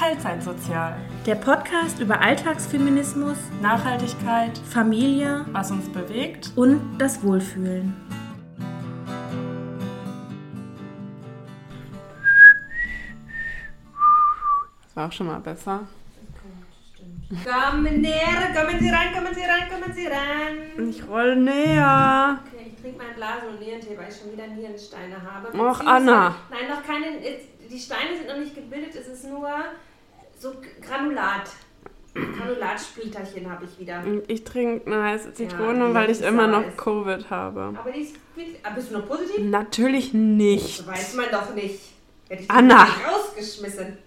Teilzeitsozial. Der Podcast über Alltagsfeminismus, Nachhaltigkeit, Familie was uns bewegt. und das Wohlfühlen. Das war auch schon mal besser. Kommen näher, kommen Sie rein, kommen Sie rein, kommen Sie rein. Ich roll näher. Okay, ich trinke meinen Blasen- und Nierentee, weil ich schon wieder Nierensteine habe. Och, Anna. Nein, noch keine. Die Steine sind noch nicht gebildet, es ist nur so Granulat. Granulatsplitterchen habe ich wieder. Und ich trinke eine heiße Zitrone, Ja, weil ich immer noch ist- Covid habe. Aber die ist. Ah, bist du noch positiv? Natürlich nicht. Das weiß man doch nicht. Hätte ich Anna. rausgeschmissen.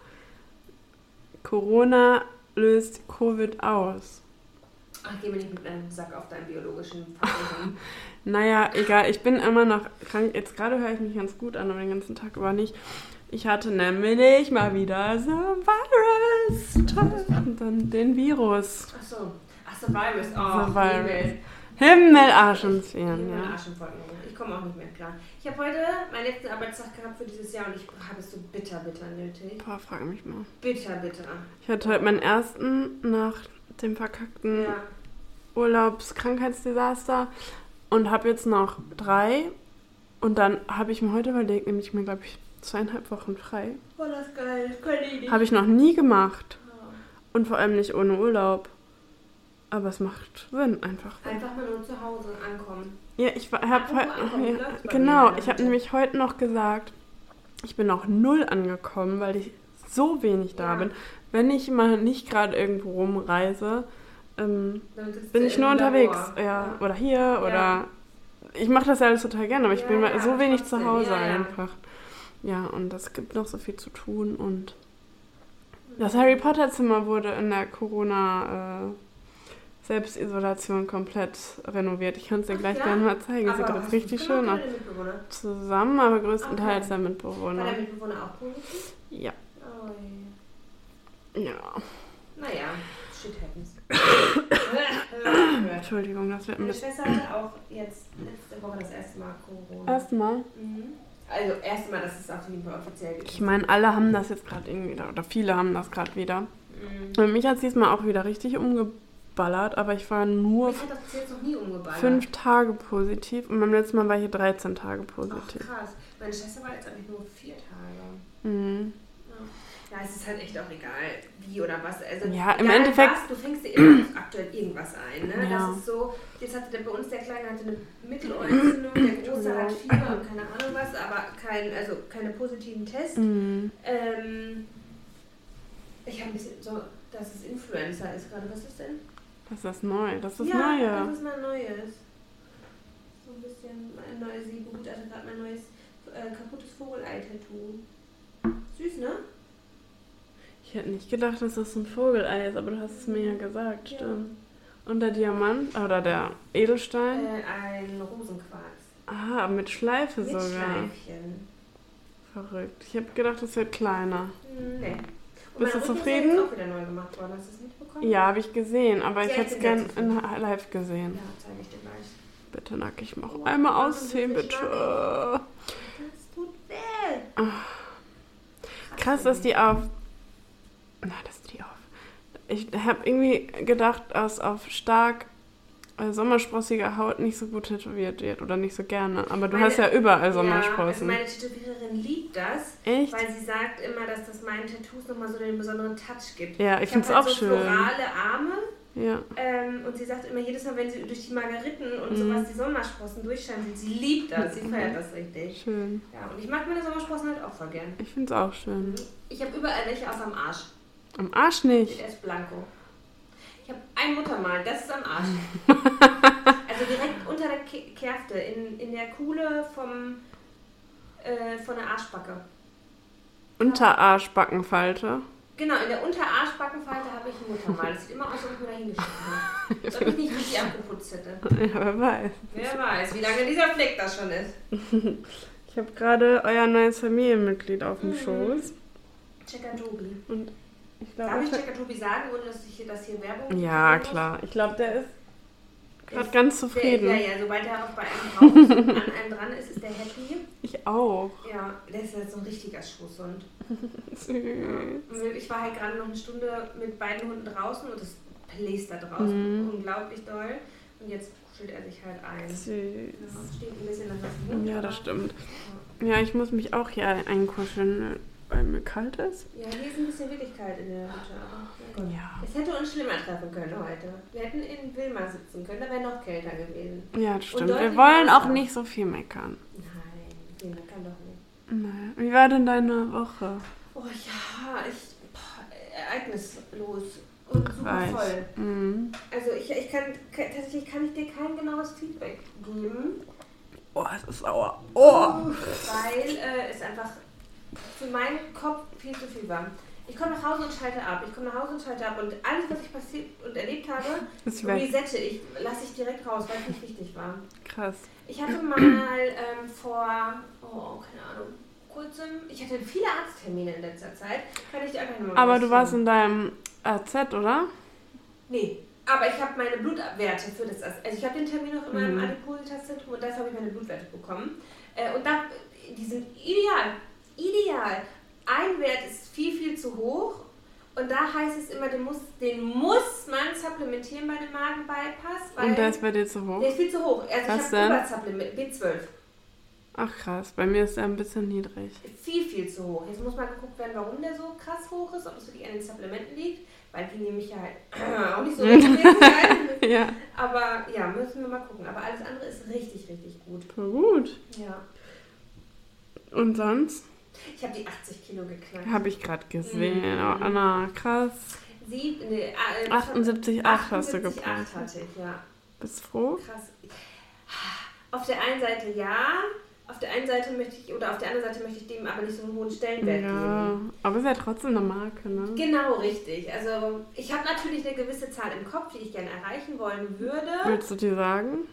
Corona löst Covid aus. Ach, geh mir nicht mit einem Sack auf deinen biologischen Faktoren. Naja, egal, ich bin immer noch krank. Jetzt gerade höre ich mich ganz gut an, aber den ganzen Tag über nicht. Ich hatte nämlich mal wieder so Virus. Und dann den Virus. Ach so. Ach so, Virus. Oh, The Virus. Himmel. Himmel, Arsch und Zwirn, Himmel, ja. Arsch und Wolken. Ich komme auch nicht mehr klar. Ich habe heute meinen letzten Arbeitstag gehabt für dieses Jahr und ich habe es so bitter, bitter nötig. Boah, frag mich mal. Bitter, bitter. Ich hatte heute meinen ersten nach dem verkackten Ja. Urlaubskrankheitsdesaster und habe jetzt noch drei. Und dann habe ich mir heute überlegt, nehme ich mir, glaube ich, zweieinhalb Wochen frei. Oh, das geil. Habe ich noch nie gemacht. Und vor allem nicht ohne Urlaub. Aber es macht Sinn einfach. Einfach mal nur zu Hause ankommen. Ja, ich habe heute. Ja, bei genau, ich habe nämlich heute noch gesagt, ich bin noch null angekommen, weil ich so wenig da Ja. bin. Wenn ich mal nicht gerade irgendwo rumreise, ähm, bin ich nur unterwegs. Ja. Oder hier oder. Ich mache das ja alles total gerne, aber ich Ja, bin ja, so wenig zu Hause ja, ja. einfach. Ja, und es gibt noch so viel zu tun und das Harry Potter Zimmer wurde in der Corona äh, Selbstisolation komplett renoviert. Ich kann es dir gleich ja? gerne mal zeigen. Es sieht hast richtig du's schön aus. Zusammen, aber größtenteils Okay. der War Mitbewohner. der Mitbewohner auch positiv? Ja. Oh, je. Ja. Naja, shit happens. Entschuldigung, das wird ein Meine bisschen. Schwester hatte auch jetzt letzte Woche das erste Mal Corona. Erstmal. Mhm. Also erste Mal, dass es auf jeden Fall offiziell gibt. Ich meine, alle haben das jetzt gerade irgendwie, oder viele haben das gerade wieder. Mhm. Und mich hat es diesmal auch wieder richtig umgeballert, aber ich war nur Mich hat das bis jetzt noch nie umgeballert. fünf Tage positiv und beim letzten Mal war ich hier 13 Tage Ach, positiv. krass. Meine Schwester war jetzt eigentlich nur vier Tage. Mhm. Ja, es ist halt echt auch egal, wie oder was. Also, Ja, im Endeffekt- Was, du fängst dir immer aktuell irgendwas ein. Ne? Ja. Das ist so, jetzt hatte der, bei uns der Kleine hatte eine Mittelohrentzündung, der Große hat Fieber und keine Ahnung was, aber kein, also keine positiven Tests. Mhm. Ähm, ich habe ein bisschen so, dass es Influenza ist gerade. Was ist denn? Das ist das Neue. Das ist ja, Neue. das ist mein Neues. So ein bisschen mein neues, sie begutachtet gerade mein neues äh, kaputtes Vogelei-Tattoo. Süß, ne? Ich hätte nicht gedacht, dass das ein Vogelei ist, aber du hast es mir ja gesagt, Ja. stimmt. Und der Diamant oder der Edelstein? Äh, ein Rosenquarz. Ah, mit Schleife Mit sogar. Schleifchen. Verrückt. Ich habe gedacht, es wird kleiner. Hm, Nee. Und Bist du Rücken ist zufrieden? jetzt auch wieder neu gemacht worden. Hast du es mitbekommen? Ja, habe ich gesehen, aber Ja, ich hätte es gern zufrieden. in live gesehen. Ja, zeige ich dir gleich. Bitte nack ich mal Oh, einmal ausziehen, das bitte. Das tut weh. Krass, dass die auf. Na, dass die auf. Ich habe irgendwie gedacht, dass auf stark äh, sommersprossige Haut nicht so gut tätowiert wird oder nicht so gerne. Aber du Meine- hast ja überall Ja, also Sommersprossen. meine Tätowiererin liebt das, Echt? weil sie sagt immer, dass das meinen Tattoos nochmal so den besonderen Touch gibt. Ja, ich hab find's halt auch so schön. florale Arme Ja. ähm, und sie sagt immer, jedes Mal, wenn sie durch die Margeriten und Mhm. sowas die Sommersprossen durchscheinen, sie liebt das, sie feiert das richtig. Schön. Ja, und ich mag meine Sommersprossen halt auch voll gern. Ich finde es auch schön. Ich habe überall welche außer am Arsch. Am Arsch nicht. Der ist blanko. Ich habe ein Muttermal, das ist am Arsch. also direkt unter der Ke Kerfte, in, in der Kuhle vom, äh, von der Arschbacke. Unterarschbackenfalte. Genau, in der Unterarschbackenfalte habe ich ein Muttermal. Das sieht immer aus, als ob ich mir da hingeschnitten habe. Ob ich nicht richtig abgeputzt hätte. Ja, wer weiß. Wer weiß, wie lange dieser Fleck da schon ist. Ich habe gerade euer neues Familienmitglied auf dem Mhm. Schoß. Checker Tobi. Und ich Darf glaube, ich Checker Tobi sagen, ohne dass ich hier, das hier Werbung ja, klar. Ich glaube, der ist gerade ganz Der, zufrieden. ja, ja, sobald er auch bei einem drauf ist und an einem dran ist, ist der happy. Ich auch. Ja, der ist jetzt so ein richtiger Schoßhund. Süß. Und Ich war halt gerade noch eine Stunde mit beiden Hunden draußen und es bläst da draußen Mhm. unglaublich doll. Und jetzt kuschelt er sich halt ein. Süß. Ja, stinkt ein bisschen nach Hund. Ja, das stimmt. Ja, ich muss mich auch hier einkuscheln, weil mir kalt ist. Ja, hier ist ein bisschen wirklich kalt in der Hütte. Aber. Ja. Es hätte uns schlimmer treffen können heute. Wir hätten in Wilma sitzen können, da wäre noch kälter gewesen. Ja, das stimmt. Wir wollen auch nicht so viel meckern. Nein, Wilma kann doch nicht. Naja. Wie war denn deine Woche? Oh ja, ich. Boah, ereignislos und super voll. Mhm. Also ich, ich kann, kann tatsächlich kann ich dir kein genaues Feedback geben, Oh, es ist sauer. Oh. weil äh, es einfach für meinen Kopf viel zu viel war. Ich komme nach Hause und schalte ab. Ich komme nach Hause und schalte ab und alles, was ich passiert und erlebt habe, resette ich, lasse ich direkt raus, weil es nicht wichtig war. Krass. Ich hatte mal ähm, vor, oh, keine Ahnung, kurzem, ich hatte viele Arzttermine in letzter Zeit. Kann ich dir einfach nur mal Aber du warst in deinem AZ, oder? Nee, aber ich habe meine Blutwerte für das. Also ich habe den Termin noch in meinem Mhm. Adipositas-Zentrum und dafür habe ich meine Blutwerte bekommen. Äh, und da, die sind ideal. Ideal. Ein Wert ist viel, viel zu hoch. Und da heißt es immer, den muss, den muss man supplementieren bei dem Magen-Bypass. Und der ist bei dir zu hoch? der ist viel zu hoch. Also Was ich habe Supplement B12. Ach krass, bei mir ist er ein bisschen niedrig. Viel, viel zu hoch. Jetzt muss mal geguckt werden, warum der so krass hoch ist, ob es wirklich an den Supplementen liegt, weil die nehme ich ja halt auch nicht so ein. Ja. Aber ja, müssen wir mal gucken. Aber alles andere ist richtig, richtig gut. Voll gut. Ja. Und sonst? Ich habe die 80 Kilo geknackt. Habe ich gerade gesehen. Mhm. Oh, Anna, krass. Sie, nee, äh, 78,8 hast du 78,8 gebracht. hatte ich, ja. Bist froh? Krass. Auf der einen Seite ja, auf der einen Seite möchte ich, oder auf der anderen Seite möchte ich dem aber nicht so einen hohen Stellenwert geben. Ja, aber ist ja trotzdem eine Marke, ne? Genau, richtig. Also ich habe natürlich eine gewisse Zahl im Kopf, die ich gerne erreichen wollen würde. Willst du dir sagen?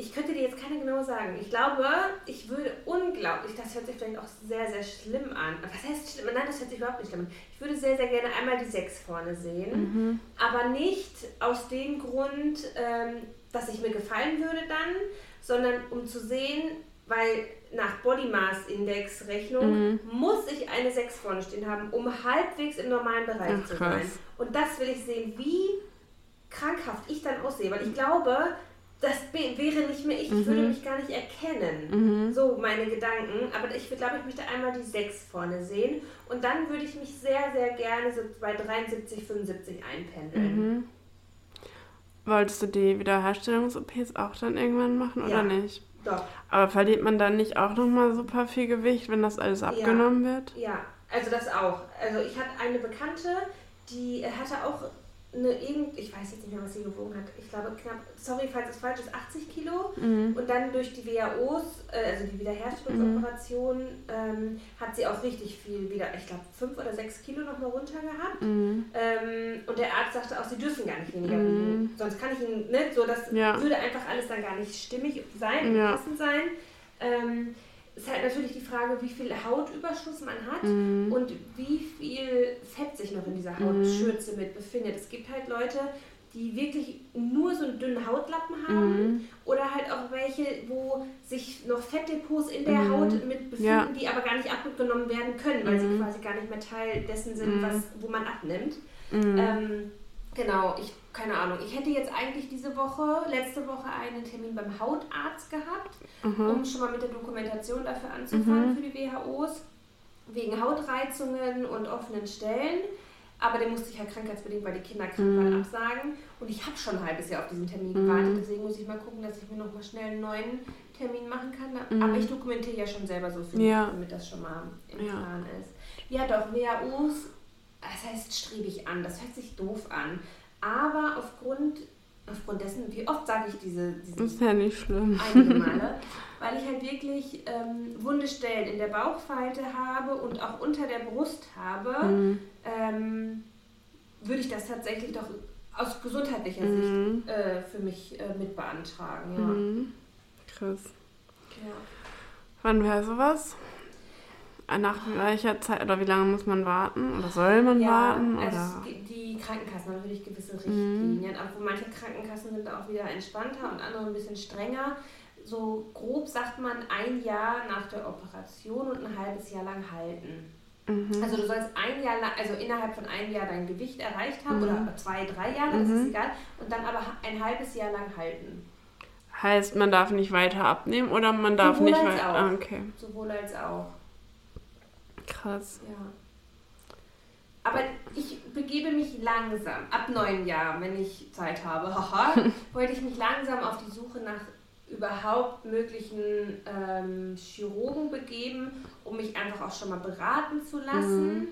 Ich könnte dir jetzt keine genau sagen. Ich glaube, ich würde unglaublich, das hört sich vielleicht auch sehr, sehr schlimm an. Was heißt schlimm? Nein, das hört sich überhaupt nicht schlimm an. Ich würde sehr, sehr gerne einmal die 6 vorne sehen. Mhm. Aber nicht aus dem Grund, ähm, dass ich mir gefallen würde dann, sondern um zu sehen, weil nach Body Mass Index Rechnung Mhm. muss ich eine 6 vorne stehen haben, um halbwegs im normalen Bereich Ach, zu sein. Und das will ich sehen, wie krankhaft ich dann aussehe, weil ich glaube, das wäre nicht mehr ich, ich würde mich gar nicht erkennen. Mhm. So meine Gedanken. Aber ich glaube, ich möchte einmal die 6 vorne sehen. Und dann würde ich mich sehr, sehr gerne so bei 73, 75 einpendeln. Mhm. Wolltest du die Wiederherstellungs-OPs auch dann irgendwann machen oder Ja. nicht? Doch, Aber verliert man dann nicht auch nochmal super viel Gewicht, wenn das alles abgenommen wird? ja. Also das auch. Also ich hatte eine Bekannte, die hatte auch eine irgend, ich weiß jetzt nicht mehr, was sie gewogen hat. Ich glaube knapp, sorry, falls es falsch ist, 80 Kilo. Mhm. Und dann durch die WAOs, äh, also die Wiederherstellungsoperation, ähm, hat sie auch richtig viel wieder, ich glaube, 5 oder 6 Kilo noch mal runter gehabt. Mhm. Ähm, und der Arzt sagte auch, sie dürfen gar nicht weniger Mhm. wiegen. Sonst kann ich ihnen, ne, so das Ja. würde einfach alles dann gar nicht stimmig sein, Ja. passend sein. Ähm, ist halt natürlich die Frage, wie viel Hautüberschuss man hat Mhm. und wie viel Fett sich noch in dieser Hautschürze mit befindet. Es gibt halt Leute, die wirklich nur so einen dünnen Hautlappen haben Mhm. oder halt auch welche, wo sich noch Fettdepots in der Mhm. Haut mit befinden, Ja. die aber gar nicht abgenommen werden können, weil sie Mhm. quasi gar nicht mehr Teil dessen sind, Mhm. was, wo man abnimmt. Mhm. Ähm, genau, ich, keine Ahnung. Ich hätte jetzt eigentlich diese Woche, letzte Woche einen Termin beim Hautarzt gehabt, Mhm. um schon mal mit der Dokumentation dafür anzufangen für die WHOs, wegen Hautreizungen und offenen Stellen. Aber den musste ich halt krankheitsbedingt, weil die Kinder krank waren, Mhm. absagen. Und ich habe schon ein halbes Jahr auf diesen Termin Mhm. gewartet. Deswegen muss ich mal gucken, dass ich mir noch mal schnell einen neuen Termin machen kann. Mhm. Aber ich dokumentiere ja schon selber so viel, Ja. damit das schon mal im Ja. Plan ist. Ja, doch, WHOs, das heißt, strebe ich an. Das hört sich doof an. Aber aufgrund, aufgrund dessen, wie oft sage ich diese, Das diesen ist ja nicht schlimm. einige Male, weil ich halt wirklich ähm, wunde Stellen in der Bauchfalte habe und auch unter der Brust habe, Mhm. ähm, würde ich das tatsächlich doch aus gesundheitlicher Mhm. Sicht äh, für mich äh, mit beantragen. Ja. Mhm. Krass. Ja. Wann wäre sowas? Nach welcher Zeit oder wie lange muss man warten? Oder soll man warten? also Oder? gibt die Krankenkassen haben natürlich gewisse Richtlinien, aber manche Krankenkassen sind auch wieder entspannter und andere ein bisschen strenger. so grob sagt man ein Jahr nach der Operation und ein halbes Jahr lang halten. Mhm. Also du sollst ein Jahr lang, also innerhalb von einem Jahr dein Gewicht erreicht haben Mhm. oder zwei, drei Jahre, das ist Mhm. egal. Und dann aber ein halbes Jahr lang halten. Heißt, man darf nicht weiter abnehmen oder man darf Sowohl nicht weiter. Ah, okay. Sowohl als auch. Krass. Ja. Aber ich begebe mich langsam, ab neun Jahren, wenn ich Zeit habe, haha, wollte ich mich langsam auf die Suche nach überhaupt möglichen ähm, Chirurgen begeben, um mich einfach auch schon mal beraten zu lassen.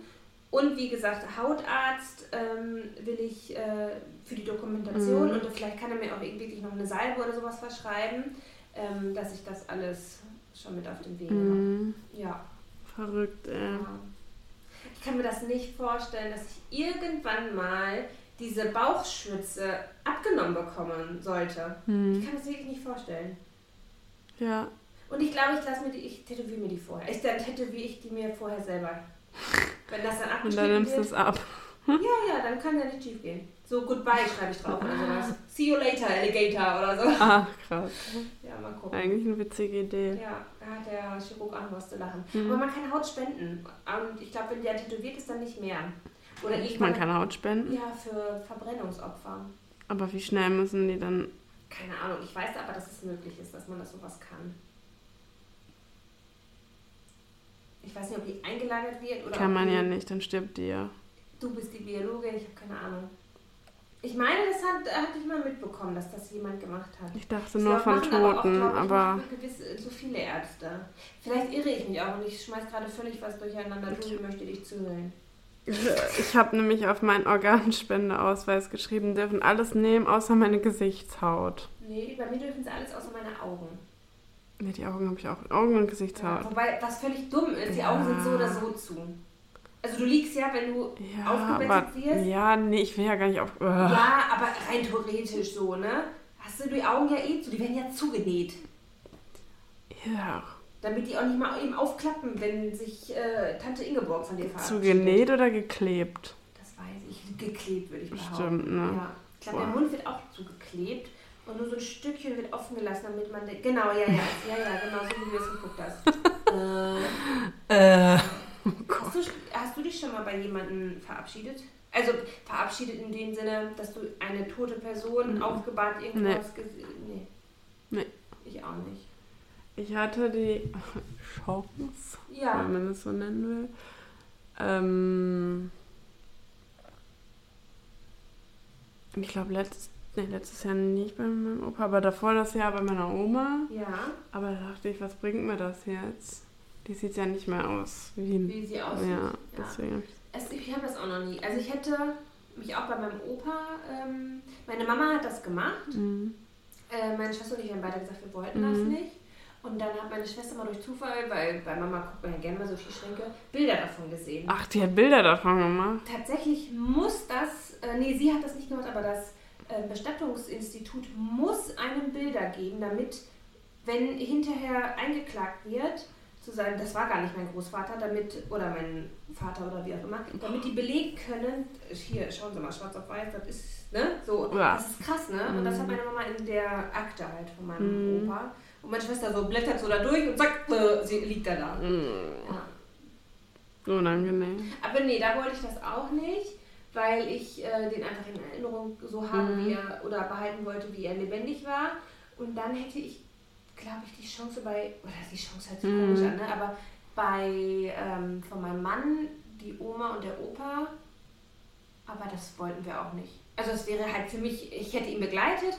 Und wie gesagt, Hautarzt ähm, will ich äh, für die Dokumentation Mhm. und vielleicht kann er mir auch wirklich noch eine Salbe oder sowas verschreiben, ähm, dass ich das alles schon mit auf den Weg habe. Mhm. Ja. Verrückt, ey. Ja. Ich kann mir das nicht vorstellen, dass ich irgendwann mal diese Bauchschwitze abgenommen bekommen sollte. Ich Mhm. kann das wirklich nicht vorstellen. Ja. Und ich glaube, ich lasse mir die, ich tätowiere mir die vorher. Ich, dann tätowiere ich die mir vorher selber. Wenn das dann Und abgeschnitten dann nimmst du es ab. Ja, ja, dann kann ja nicht schief gehen. So Goodbye schreibe ich drauf oder sowas. See you later, Alligator oder so. Ah, krass. Ja, mal gucken. Eigentlich eine witzige Idee. Ja, da hat der Chirurg auch noch was zu lachen. Mhm. Aber man kann Haut spenden. Und ich glaube, wenn der tätowiert ist, dann nicht mehr. Oder Ich, man kann Haut spenden. Ja, für Verbrennungsopfer. Aber wie schnell müssen die dann. Keine Ahnung, ich weiß aber, dass es möglich ist, dass man das sowas kann. Ich weiß nicht, ob die eingelagert wird oder. Kann man ja nicht, dann stirbt die ja. Du bist die Biologin, ich habe keine Ahnung. Ich meine, das hat, hatte ich mal mitbekommen, dass das jemand gemacht hat. Ich dachte Ich nur von machen aber auch, Toten, glaub ich, aber. gewisse, so viele Ärzte. Vielleicht irre ich mich auch und ich schmeiß gerade völlig was durcheinander. Du möchte dich zuhören. Ich habe nämlich auf meinen Organspendeausweis geschrieben, dürfen alles nehmen, außer meine Gesichtshaut. Nee, bei mir dürfen sie alles außer meine Augen. Ne, die Augen habe ich auch. Augen und Ja, Gesichtshaut. wobei, was völlig dumm ist, die Ja. Augen sind so oder so zu. Also du liegst ja, wenn du Ja, aufgebettet wirst. Ja, nee, ich will ja gar nicht auf. Ugh. Ja, aber rein theoretisch so, ne? Hast du die Augen ja eh zu, die werden ja zugenäht. Ja. Damit die auch nicht mal eben aufklappen, wenn sich äh, Tante Ingeborg von dir verabschiedet. Zugenäht oder geklebt? Das weiß ich. Geklebt, würde ich behaupten. Bestimmt, ne? Ja. Ich glaube, der. Mund wird auch zugeklebt und nur so ein Stückchen wird offen gelassen, damit man... Genau, ja, ja, ja, ja, genau, so wie du es geguckt hast. äh, Äh. Hast, du, hast du dich schon mal bei jemandem verabschiedet? Also verabschiedet in dem Sinne, dass du eine tote Person Mhm. aufgebahrt irgendwas gesehen... Nee. Nee. Ich auch nicht. Ich hatte die Chance, Ja. wenn man es so nennen will. Ähm, ich glaube, letztes, nee, letztes Jahr nicht bei meinem Opa, aber davor das Jahr bei meiner Oma. Ja, Aber da dachte ich, was bringt mir das jetzt? Die sieht ja nicht mehr aus wie. wie sie aussieht. Ja, deswegen. Es, ich habe das auch noch nie. Also ich hätte mich auch bei meinem Opa, ähm, meine Mama hat das gemacht. Mhm. Äh, meine Schwester und ich haben beide gesagt, wir wollten das Mhm. nicht. Und dann hat meine Schwester mal durch Zufall, weil bei Mama guckt man ja gerne mal so die Schränke, Bilder davon gesehen. Ach, die hat Bilder davon gemacht. Tatsächlich muss das, äh, nee, sie hat das nicht gemacht, aber das äh, Bestattungsinstitut muss einem Bilder geben, damit, wenn hinterher eingeklagt wird, zu sagen, das war gar nicht mein Großvater, damit, oder mein Vater oder wie auch immer, damit die belegen können, hier, schauen Sie mal, schwarz auf weiß, das ist, ne, so, Ja. das ist krass, ne, und das hat meine Mama in der Akte halt von meinem Mhm. Opa. Und meine Schwester so blättert so da durch und zack, äh, sie liegt da da. Mhm. Ja. Unangenehm. Aber nee, da wollte ich das auch nicht, weil ich äh, den einfach in Erinnerung so haben, Mhm. wie er oder behalten wollte, wie er lebendig war. Und dann hätte ich, glaube ich, die Chance bei, oder die Chance hört sich Mhm. komisch an, ne? aber bei ähm, von meinem Mann, die Oma und der Opa, aber das wollten wir auch nicht. Also es wäre halt für mich, ich hätte ihn begleitet,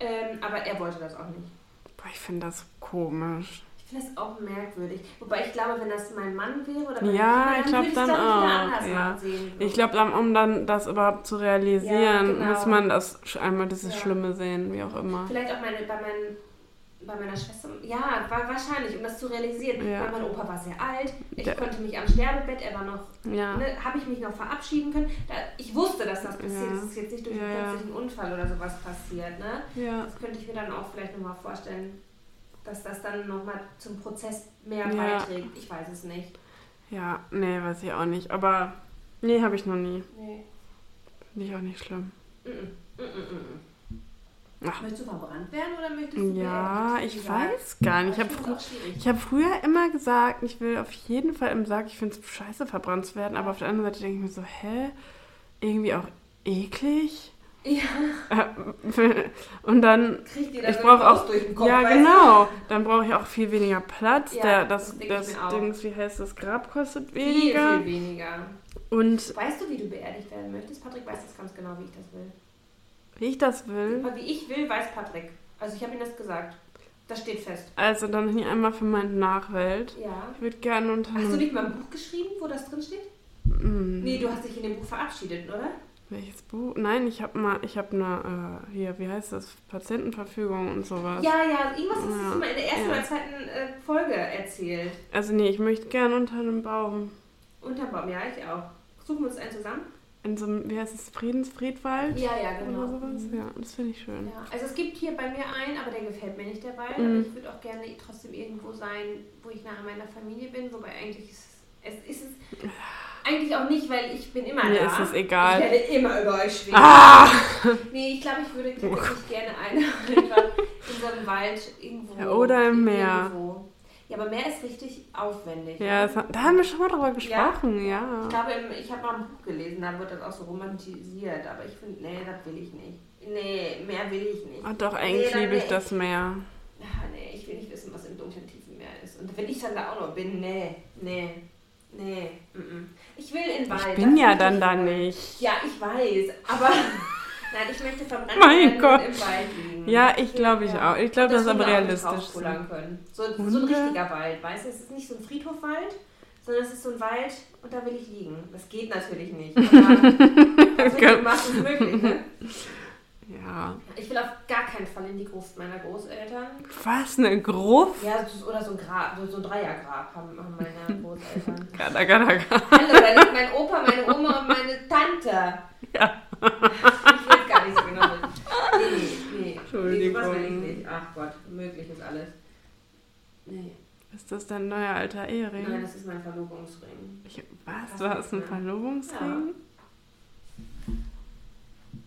ähm, aber er wollte das auch nicht. Boah, ich finde das komisch. Ich finde das auch merkwürdig. Wobei ich glaube, wenn das mein Mann wäre oder meine Ja, Kinder, ich glaub würde ich dann es, glaub ich, wieder auch, anders ja. sehen. Ich glaube, um dann das überhaupt zu realisieren, Ja, genau. muss man das einmal dieses Ja. Schlimme sehen, wie auch immer. Vielleicht auch meine, bei, mein, bei meiner Schwester. Ja, war wahrscheinlich, um das zu realisieren. Ja. Weil mein Opa war sehr alt. Ich Ja. konnte mich am Sterbebett, er war noch, Ja. ne, habe ich mich noch verabschieden können. Da, ich wusste, dass das passiert. Das ist jetzt nicht durch einen plötzlichen Unfall oder sowas passiert. Ne? Ja. Das könnte ich mir dann auch vielleicht nochmal vorstellen, dass das dann nochmal zum Prozess mehr beiträgt. Ich weiß es nicht. Ja, nee, weiß ich auch nicht. Aber nee, habe ich noch nie. Nee. Finde ich auch nicht schlimm. Mm -mm. Mm -mm, mm -mm. Ach. Möchtest du verbrannt werden oder möchtest du Ja, ich Egal. weiß gar nicht. Ich habe frü hab früher immer gesagt, ich will auf jeden Fall im Sarg, ich finde es scheiße, verbrannt zu werden. Aber auf der anderen Seite denke ich mir so, hä? Irgendwie auch eklig? Ja, Äh, Und dann kriegt ihr Ich dann brauche auch, durch den Kopf, ja genau, dann brauche ich auch viel weniger Platz. Ja, Der, das das das. Dings, wie heißt das, Grab kostet Viel, weniger. viel weniger. Und Weißt du, wie du beerdigt werden möchtest? Patrick weiß das ganz genau, wie ich das will. Wie ich das will, Aber wie ich will, weiß Patrick. Also ich habe ihm das gesagt. Das steht fest. also dann hier einmal für meine Nachwelt. Ja. Ich würde gerne unter Hast du einem, nicht mal ein Buch geschrieben, wo das drin steht? Mm, Nee, du hast dich in dem Buch verabschiedet, oder? welches Buch? Nein, ich habe mal, ich habe eine, äh, hier, wie heißt das, Patientenverfügung und sowas. Ja, ja, irgendwas hast Ja. du mal in der ersten Ja. oder zweiten äh, Folge erzählt. Also nee, ich möchte gerne unter einem Baum. Unterm Baum, ja, ich auch. Suchen wir uns einen zusammen? In so einem, wie heißt es, Friedensfriedwald? Ja, ja, genau. Oder sowas? Ja, das finde ich schön. Ja, also es gibt hier bei mir einen, aber der gefällt mir nicht, der Wald. Mhm. Aber ich würde auch gerne trotzdem irgendwo sein, wo ich nahe meiner Familie bin. Wobei eigentlich ist es, es ist es eigentlich auch nicht, weil ich bin immer Mir da. ist es Ich egal. werde immer über euch schweben. Ah! Nee, ich glaube, ich würde tatsächlich gerne eine einfach in so einem Wald irgendwo. Ja, oder im Meer. Irgendwo. Ja, aber Meer ist richtig aufwendig. Ja, das, da haben wir schon mal drüber gesprochen, ja. Ich glaube, ich habe mal ein Buch gelesen, da wird das auch so romantisiert. Aber ich finde, nee, das will ich nicht. Nee, mehr will ich nicht. Ah, doch, eigentlich Nee, liebe ich das Meer. Ah, nee, ich will nicht wissen, was im dunklen tiefen Meer ist. Und wenn ich dann da auch noch bin, nee, nee, nee, mm, mm. Ich will in Wald. Ich bin ja dann da nicht. Ja, ich weiß, aber nein, ich möchte verbrannt Mein Gott. im Wald liegen. Ja, ich glaube ich auch. Ich glaube, Und das ist aber realistisch. So, so ein richtiger Wald, weißt du? Es ist nicht so ein Friedhofwald, sondern es ist so ein Wald und da will ich liegen. Das geht natürlich nicht. Aber was Gott. du machst, ist möglich, ne? Ja. Ich will auf gar keinen Fall in die Gruft meiner Großeltern. Was, eine Gruft? Ja, oder so ein Grab, so, so ein Dreiergrab haben, meine Großeltern. Gada, gada, gada. Hallo, da liegt mein Opa, meine Oma und meine Tante. Ja. Ich will nicht so genau. Nee, nee, nee. Entschuldigung. Nee, sowas will ich nicht. Ach Gott, möglich ist alles. Nee. Ist das dein neuer alter Ehering? Nein, das ist mein Verlobungsring. Ich, was? Du hast einen Verlobungsring?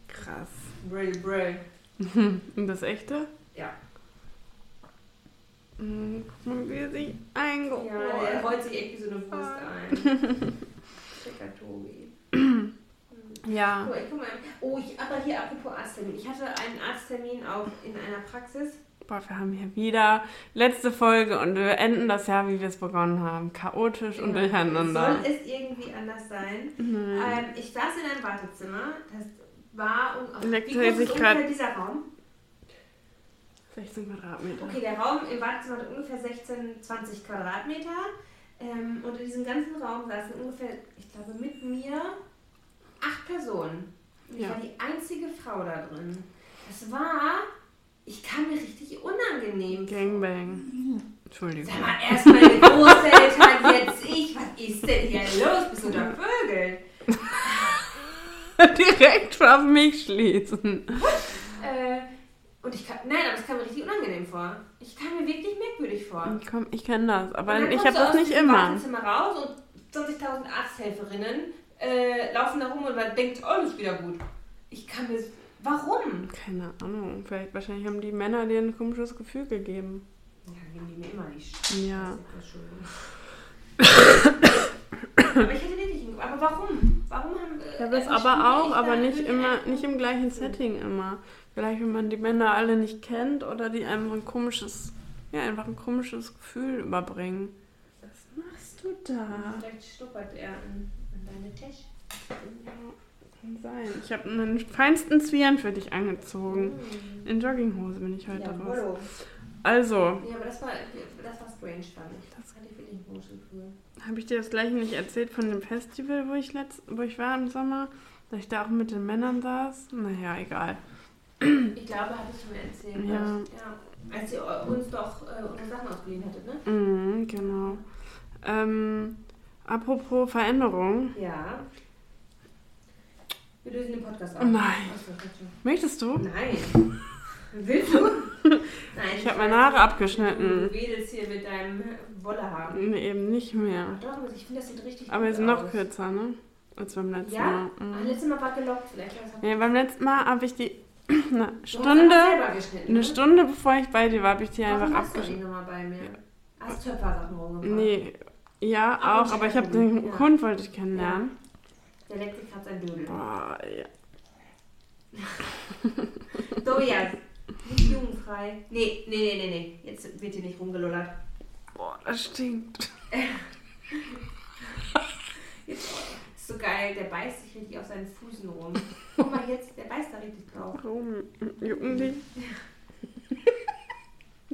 Krass. Brill, brill. Und das echte? Ja. Hm, Guck mal, wie er sich Ja, der eingeholt rollt sich echt wie so eine Wurst Ah. ein. Schicker Tobi. Ja. Oh, ich, mal. oh ich, aber hier apropos Arzttermin. Ich hatte einen Arzttermin auch in einer Praxis. Boah, wir haben hier wieder letzte Folge und wir enden das Jahr, wie wir es begonnen haben. Chaotisch und Ja. durcheinander. Soll es irgendwie anders sein? Mhm. Ähm, ich saß in einem Wartezimmer. Das war um, wie groß ist ungefähr dieser Raum? 16 Quadratmeter. Okay, der Raum im Wartezimmer hat ungefähr 16, 20 Quadratmeter. Ähm, und in diesem ganzen Raum saßen ungefähr, ich glaube, mit mir acht Personen. Und Ich Ja. war die einzige Frau da drin. Das war, ich kam mir richtig unangenehm vor. Gangbang. Entschuldigung. Sag mal, erst meine Großeltern, jetzt ich. Was ist denn hier los? Bist du da Vögel? Direkt auf mich schließen. Äh, und ich kam, nein, aber es kam mir richtig unangenehm vor. Ich kam mir wirklich merkwürdig vor. Ich, komm, ich kenne das, aber ich habe das nicht immer. Wartezimmer raus und 20.000 Arzthelferinnen äh, laufen da rum und man denkt, alles wieder gut. Ich kann mir. Warum? Keine Ahnung. Vielleicht, wahrscheinlich haben die Männer dir ein komisches Gefühl gegeben. Ja, geben die mir immer die Sch Ja. aber ich hätte wirklich. einen- Aber warum? Warum haben. äh, Ja, das also aber auch, aber nicht immer, nicht im gleichen Setting immer. Vielleicht, wenn man die Männer alle nicht kennt oder die einfach ein komisches, ja, einfach ein komisches Gefühl überbringen. Was machst du da? Vielleicht stuppert er an, Tasche. Kann sein. Ich habe einen feinsten Zwirn für dich angezogen. In Jogginghose bin ich heute Ja, raus. Also, Ja, aber das war, das war strange, fand ich. Das fand ich wirklich Gefühl. habe ich dir das gleiche nicht erzählt von dem Festival, wo ich, letzt, wo ich war im Sommer? Dass ich da auch mit den Männern saß? Naja, egal. Ich glaube, hattest du mir erzählt. Ja. ja. Als ihr uns doch äh, unsere Sachen ausgeliehen hattet, ne? Mhm, genau. Ähm, apropos Veränderung. Ja. Wir lösen den Podcast auf. Nein. Achso. Möchtest du? Nein. Willst du? Nein. Ich habe meine Haare abgeschnitten. Du wedelst hier mit deinem Wollehaar. Nee, eben nicht mehr. Ach doch, ich finde, das sieht richtig Aber sind noch aus. kürzer, ne? Als beim letzten Ja? Mal. Ah, Mhm. letztes Mal war gelockt vielleicht. Ja, beim letzten Mal habe ich die Eine Du hast Stunde, eine ne? Stunde bevor ich bei dir war, habe ich die Warum einfach warst du nicht abgeschnitten. nochmal bei mir? Hast Töpfersachen rumgebracht? Nee, ja, auch, aber ich habe den Ja. Hund wollte ich kennenlernen. Der leckt sich gerade sein Dödel. Boah, ja. Tobias, nicht jugendfrei. Nee, nee, nee, nee, nee. Jetzt wird hier nicht rumgelullert. Boah, das stinkt. Jetzt, ist so geil, der beißt sich richtig auf seinen Fußen rum. Guck mal jetzt, der beißt da richtig drauf. Warum? Jucken die?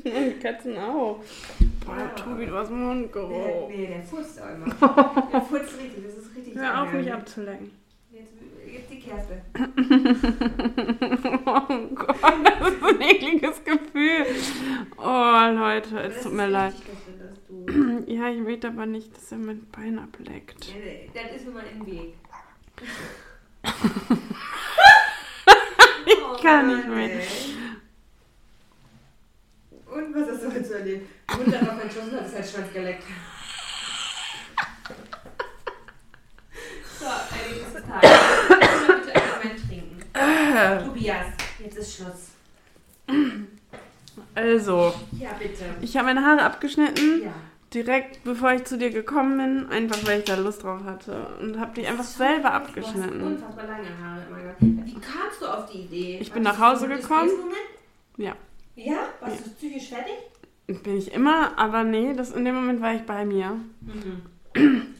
Die Katzen auch. Boah, Ja. Tobi, du hast Mundgeruch. Der, nee, der furzt auch immer. Der furzt richtig, das ist richtig Hör auf, mich abzulenken. Jetzt, jetzt die Kerze. Oh Gott, das ist ein ekliges Gefühl. Oh, Leute, es tut mir leid. du- Ja, ich will aber nicht, dass er mein Bein ableckt. Ja, Das ist mir mal im Weg. Ich kann nicht Mann, mehr. Und was hast du heute zu erleben? Hund darauf entschossen hat, ist halt Schwanz geleckt. So, Tages. Ich will bitte einen Moment trinken. Äh. Tobias, jetzt ist Schluss. Also, Ja, bitte. ich habe meine Haare abgeschnitten, Ja. direkt bevor ich zu dir gekommen bin, einfach weil ich da Lust drauf hatte. Und habe die einfach selber Du hast abgeschnitten. unfassbar lange Haare immer gehabt. Wie kamst du auf die Idee? Ich bin nach Hause gekommen. Ja. Ja? Warst du psychisch fertig? Bin ich immer, aber nee, das, in dem Moment war ich bei mir. Mhm.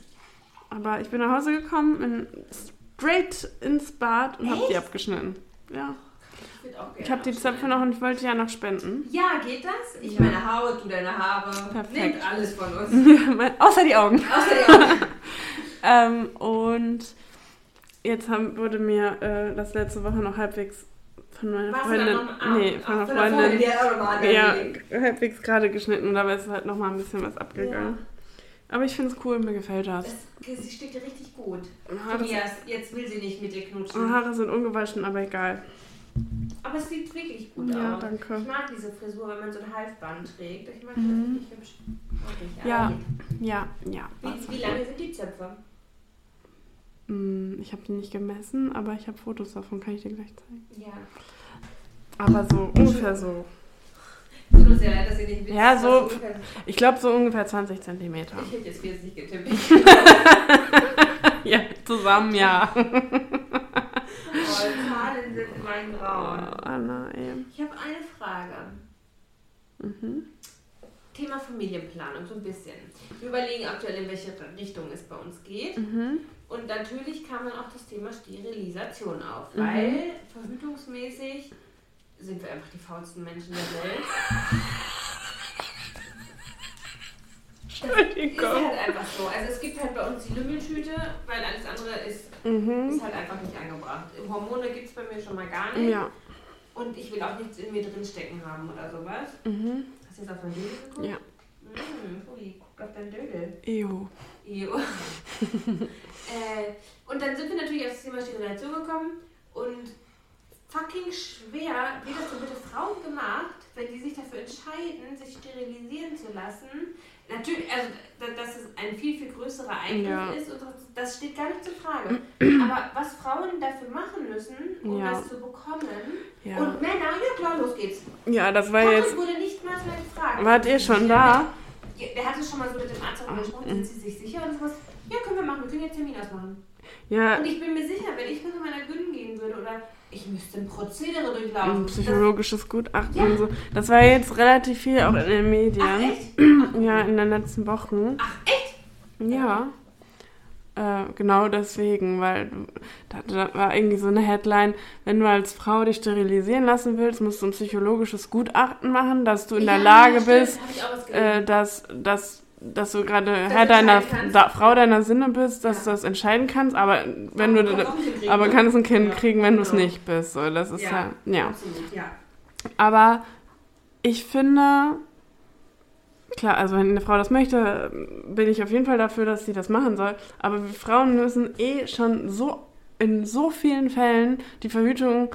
Aber ich bin nach Hause gekommen, bin straight ins Bad und habe die abgeschnitten. Ja. Ich Ich habe die Zöpfe noch und ich wollte ja noch spenden. Ja, geht das? Ich Ja. meine Haut, du deine Haare. Perfekt. Nimmt alles von uns. Außer die Augen. Außer die Augen. Ähm, und jetzt haben, wurde mir äh, das letzte Woche noch halbwegs von meiner Warst Freundin. nee, von einer von der Freundin. nochmal Ja, halbwegs gerade geschnitten und dabei ist halt nochmal ein bisschen was abgegangen. Aber ich finde es cool, mir gefällt das. Das, sie steht dir richtig gut. Haare, Tobias, jetzt will sie nicht mit dir knutschen. Haare sind ungewaschen, aber egal. Aber es sieht wirklich gut Ja, aus. danke. Ich mag diese Frisur, wenn man so ein Halsband trägt. Ich mag Mhm. das richtig hübsch. Ja. Ja, ja. Wie, wie lange sind die Zöpfe? Hm, Ich habe die nicht gemessen, aber ich habe Fotos davon, kann ich dir gleich zeigen. Ja. Aber so ungefähr so. Tut uns sehr leid, dass ihr nicht wisst, Ja, so- Ich glaube so ungefähr 20 Zentimeter. Ich hätte jetzt 40 getippt. Ja, zusammen, ja. Oh, Zahlen sind mein Oh, Grauen. Anna, ey. Ich habe eine Frage. Mhm. Thema Familienplanung, so ein bisschen. Wir überlegen aktuell, in welche Richtung es bei uns geht. Mhm. Und natürlich kam dann auch das Thema Sterilisation auf, Mhm. weil verhütungsmäßig sind wir einfach die faulsten Menschen der Welt. Ist Entschuldigung. halt einfach so. Also es gibt halt bei uns die Lümmeltüte, weil alles andere ist, Mhm. ist halt einfach nicht angebracht. Hormone gibt es bei mir schon mal gar nicht. Ja. Und ich will auch nichts in mir drin stecken haben oder sowas. Mhm. Hast du jetzt auf dein Dödel geguckt? Ja. Mmh, ui, guck auf dein Dödel. Ew. Jo. äh, und dann sind wir natürlich auf das Thema Sterilisation gekommen und fucking schwer wird das denn bitte Frauen gemacht, wenn die sich dafür entscheiden, sich sterilisieren zu lassen. Natürlich, also da- dass es ein viel, viel größerer Eingriff Ja. ist, und so, das steht gar nicht zur Frage. Aber was Frauen dafür machen müssen, um Ja. das zu bekommen. Ja. Und Männer, ja klar, los geht's. Ja, das war Patrick jetzt. wurde nicht mal mehr gefragt. Wart ihr schon da? Der hatte schon mal so mit dem Arzt darüber gesprochen, sind Sie sich sicher und sowas? Ja, können wir machen, wir können jetzt Termin ausmachen. Ja, Und ich bin mir sicher, wenn ich mit meiner Günden gehen würde oder ich müsste ein Prozedere ein durchlaufen. psychologisches Gutachten Ja. und so. Das war jetzt relativ viel auch in den Medien. ach, echt? Ja, in den letzten Wochen. Ach, echt? Ja. Äh, genau deswegen, weil da, da war irgendwie so eine Headline, wenn du als Frau dich sterilisieren lassen willst, musst du ein psychologisches Gutachten machen, dass du in der Ja, Lage stimmt, bist, äh, dass, dass, dass du gerade du Herr deiner da, Frau deiner Sinne bist, dass Ja. du das entscheiden kannst, aber wenn du Aber kannst auch ein Kind kriegen, aber ne? kannst ein Kind Ja, kriegen, wenn du es genau. nicht bist. So, das ist ja, ja. Ja. Aber ich finde, klar, also wenn eine Frau das möchte, bin ich auf jeden Fall dafür, dass sie das machen soll. Aber wir Frauen müssen eh schon so in so vielen Fällen die Verhütung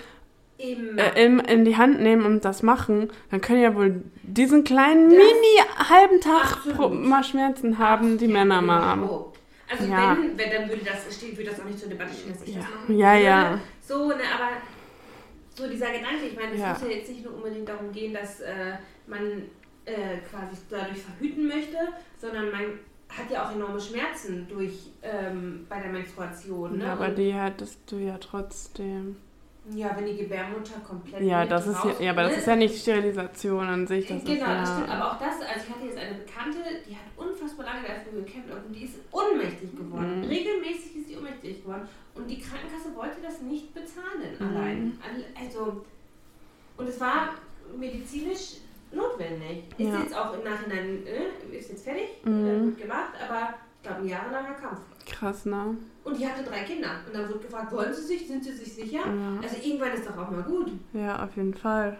Eben. äh, in, in die Hand nehmen und das machen, dann können ja wohl diesen kleinen Das- mini halben Tag mal Schmerzen haben, die Männer mal haben. Oh. Also Ja. wenn, wenn, dann würde das stehen, würde das auch nicht zur Debatte stehen, dass ich Ja. das machen Ja, ja. So, ne, aber so dieser Gedanke, ich meine, es Ja. muss ja jetzt nicht nur unbedingt darum gehen, dass äh, man äh, quasi dadurch verhüten möchte, sondern man hat ja auch enorme Schmerzen durch ähm, bei der Menstruation. Ne? Ja, aber Und- die hattest du ja trotzdem. Ja, wenn die Gebärmutter komplett Ja, das ist ja, ja, aber das ist ja nicht Sterilisation an sich. Das genau, ist ja, das stimmt. Aber auch das, also ich hatte jetzt eine Bekannte, die hat unfassbar lange dafür gekämpft und die ist ohnmächtig geworden. Mhm. Regelmäßig ist sie ohnmächtig geworden. Und die Krankenkasse wollte das nicht bezahlen Mhm. allein. All- Also, und es war medizinisch notwendig. Ist Ja. jetzt auch im Nachhinein, äh, ist jetzt fertig, Mhm. äh, gut gemacht, aber ich glaube, ein jahrelanger Kampf. Krass, ne? Und die hatte drei Kinder. Und dann wurde gefragt, wollen sie sich, sind sie sich sicher? Ja. Also irgendwann ist doch auch mal gut. ja, auf jeden Fall.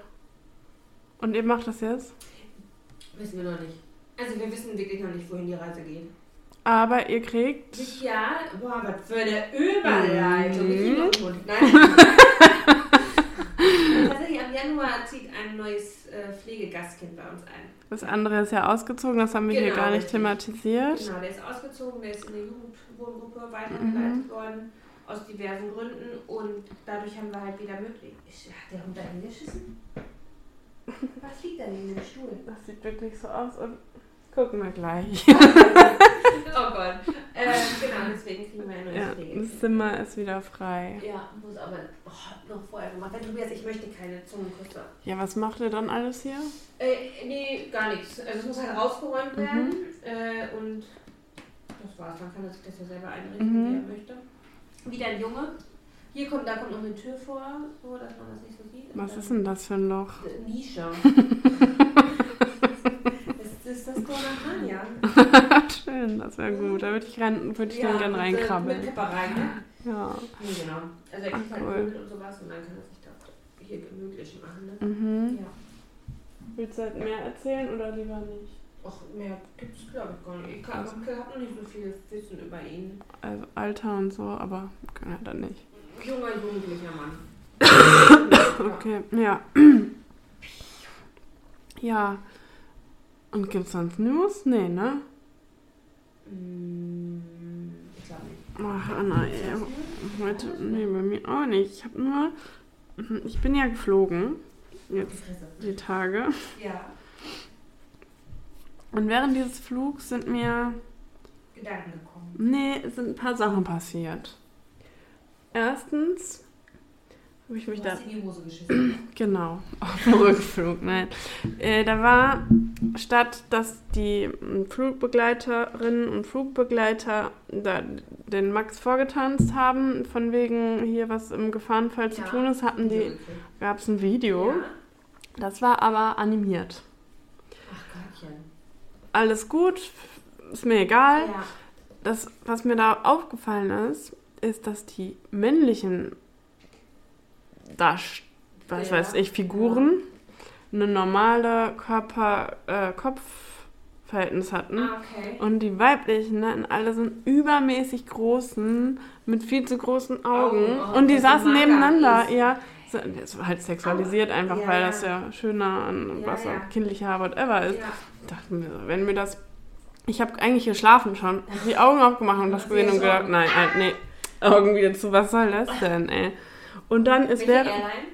Und ihr macht das jetzt? Wissen wir noch nicht. Also wir wissen wirklich noch nicht, wohin die Reise geht. Aber ihr kriegt. Ja, boah, was für eine Überleitung. Ich Mhm. den Hund. Nein. Tatsächlich, am Januar zieht ein neues äh, Pflegegastkind bei uns ein. Das andere ist ja ausgezogen, das haben wir hier Genau, gar nicht thematisiert. Genau, der ist ausgezogen, der ist in eine Jugendwohngruppe weitergeleitet worden, aus diversen Gründen. Und dadurch haben wir halt wieder möglich. Hat der Hund da hingeschissen? Was liegt da neben dem Stuhl? Das sieht wirklich so aus und gucken wir gleich. Oh Gott. Ähm, genau, deswegen kriegen wir ein neues Ja, Pflegekind. das Zimmer ist wieder frei. Ja, muss aber oh, noch vorher gemacht werden. Tobias, ich möchte keine Zungenküsse. Ja, was macht ihr dann alles hier? Äh, nee, gar nichts. Also es muss halt rausgeräumt Mhm. werden. Äh, und das war's. Dann kann sich das ja selber einrichten, Mhm. wie er möchte. Wieder ein Junge. Hier kommt, da kommt noch eine Tür vor, so dass man das nicht so sieht. Was ist denn das für ein Loch? Nische. das ist das Manja. Schön, das wäre gut. Da würde ich, rein, würd ich dann gerne reinkrabbeln. Mit Pepper rein, ne? Ja. Nee, genau. Also er kriegt halt cool. Vögel und sowas und dann kann er sich da hier gemütlich machen, ne? Mhm. Ja. Willst du halt mehr erzählen oder lieber nicht? Ach, mehr gibt es glaube ich gar nicht. Ich habe noch nicht so viel Wissen über ihn. Also Alter und so, aber können wir dann nicht. Junger, jugendlicher Mann. Okay, ja. Ja. Und gibt's sonst News? Nee, ne? Mm, Ich glaube nicht. Ach, Anna, ey. Heute, nee, bei mir auch nicht. Ich habe nur, ich bin ja geflogen, jetzt die Tage. Ja, Und während dieses Flugs sind mir, Gedanken gekommen. nee, es sind ein paar Sachen passiert. Erstens habe ich mich Du da, in die Hose geschissen. genau, auf dem Rückflug, nein. Äh, da war, statt dass die mm, Flugbegleiterinnen und Flugbegleiter da den Max vorgetanzt haben, von wegen hier was im Gefahrenfall zu Ja. tun ist, hatten die, gab es ein Video. Ja. Das war aber animiert. Ach Gottchen. Alles gut, ist mir egal. Ja. Das, was mir da aufgefallen ist, ist, dass die männlichen Darst was Ja. weiß ich, Figuren eine normale Körper, äh, Kopfverhältnis hatten. Ah, okay. Und die weiblichen hatten alle so einen übermäßig großen, mit viel zu großen Augen. Augen, oh, und die saßen nebeneinander, ist. ja. Das war halt sexualisiert einfach, Ja, weil ja. das ja schöner an Ja, was ja. auch kindlicher, whatever ist. Ich dachte mir, wenn mir das. Ich habe eigentlich geschlafen schon, die Augen aufgemacht und das gesehen und gedacht, nein, halt, nee, Augen wieder zu, was soll das denn, ey? Und dann ist Welche. Airline?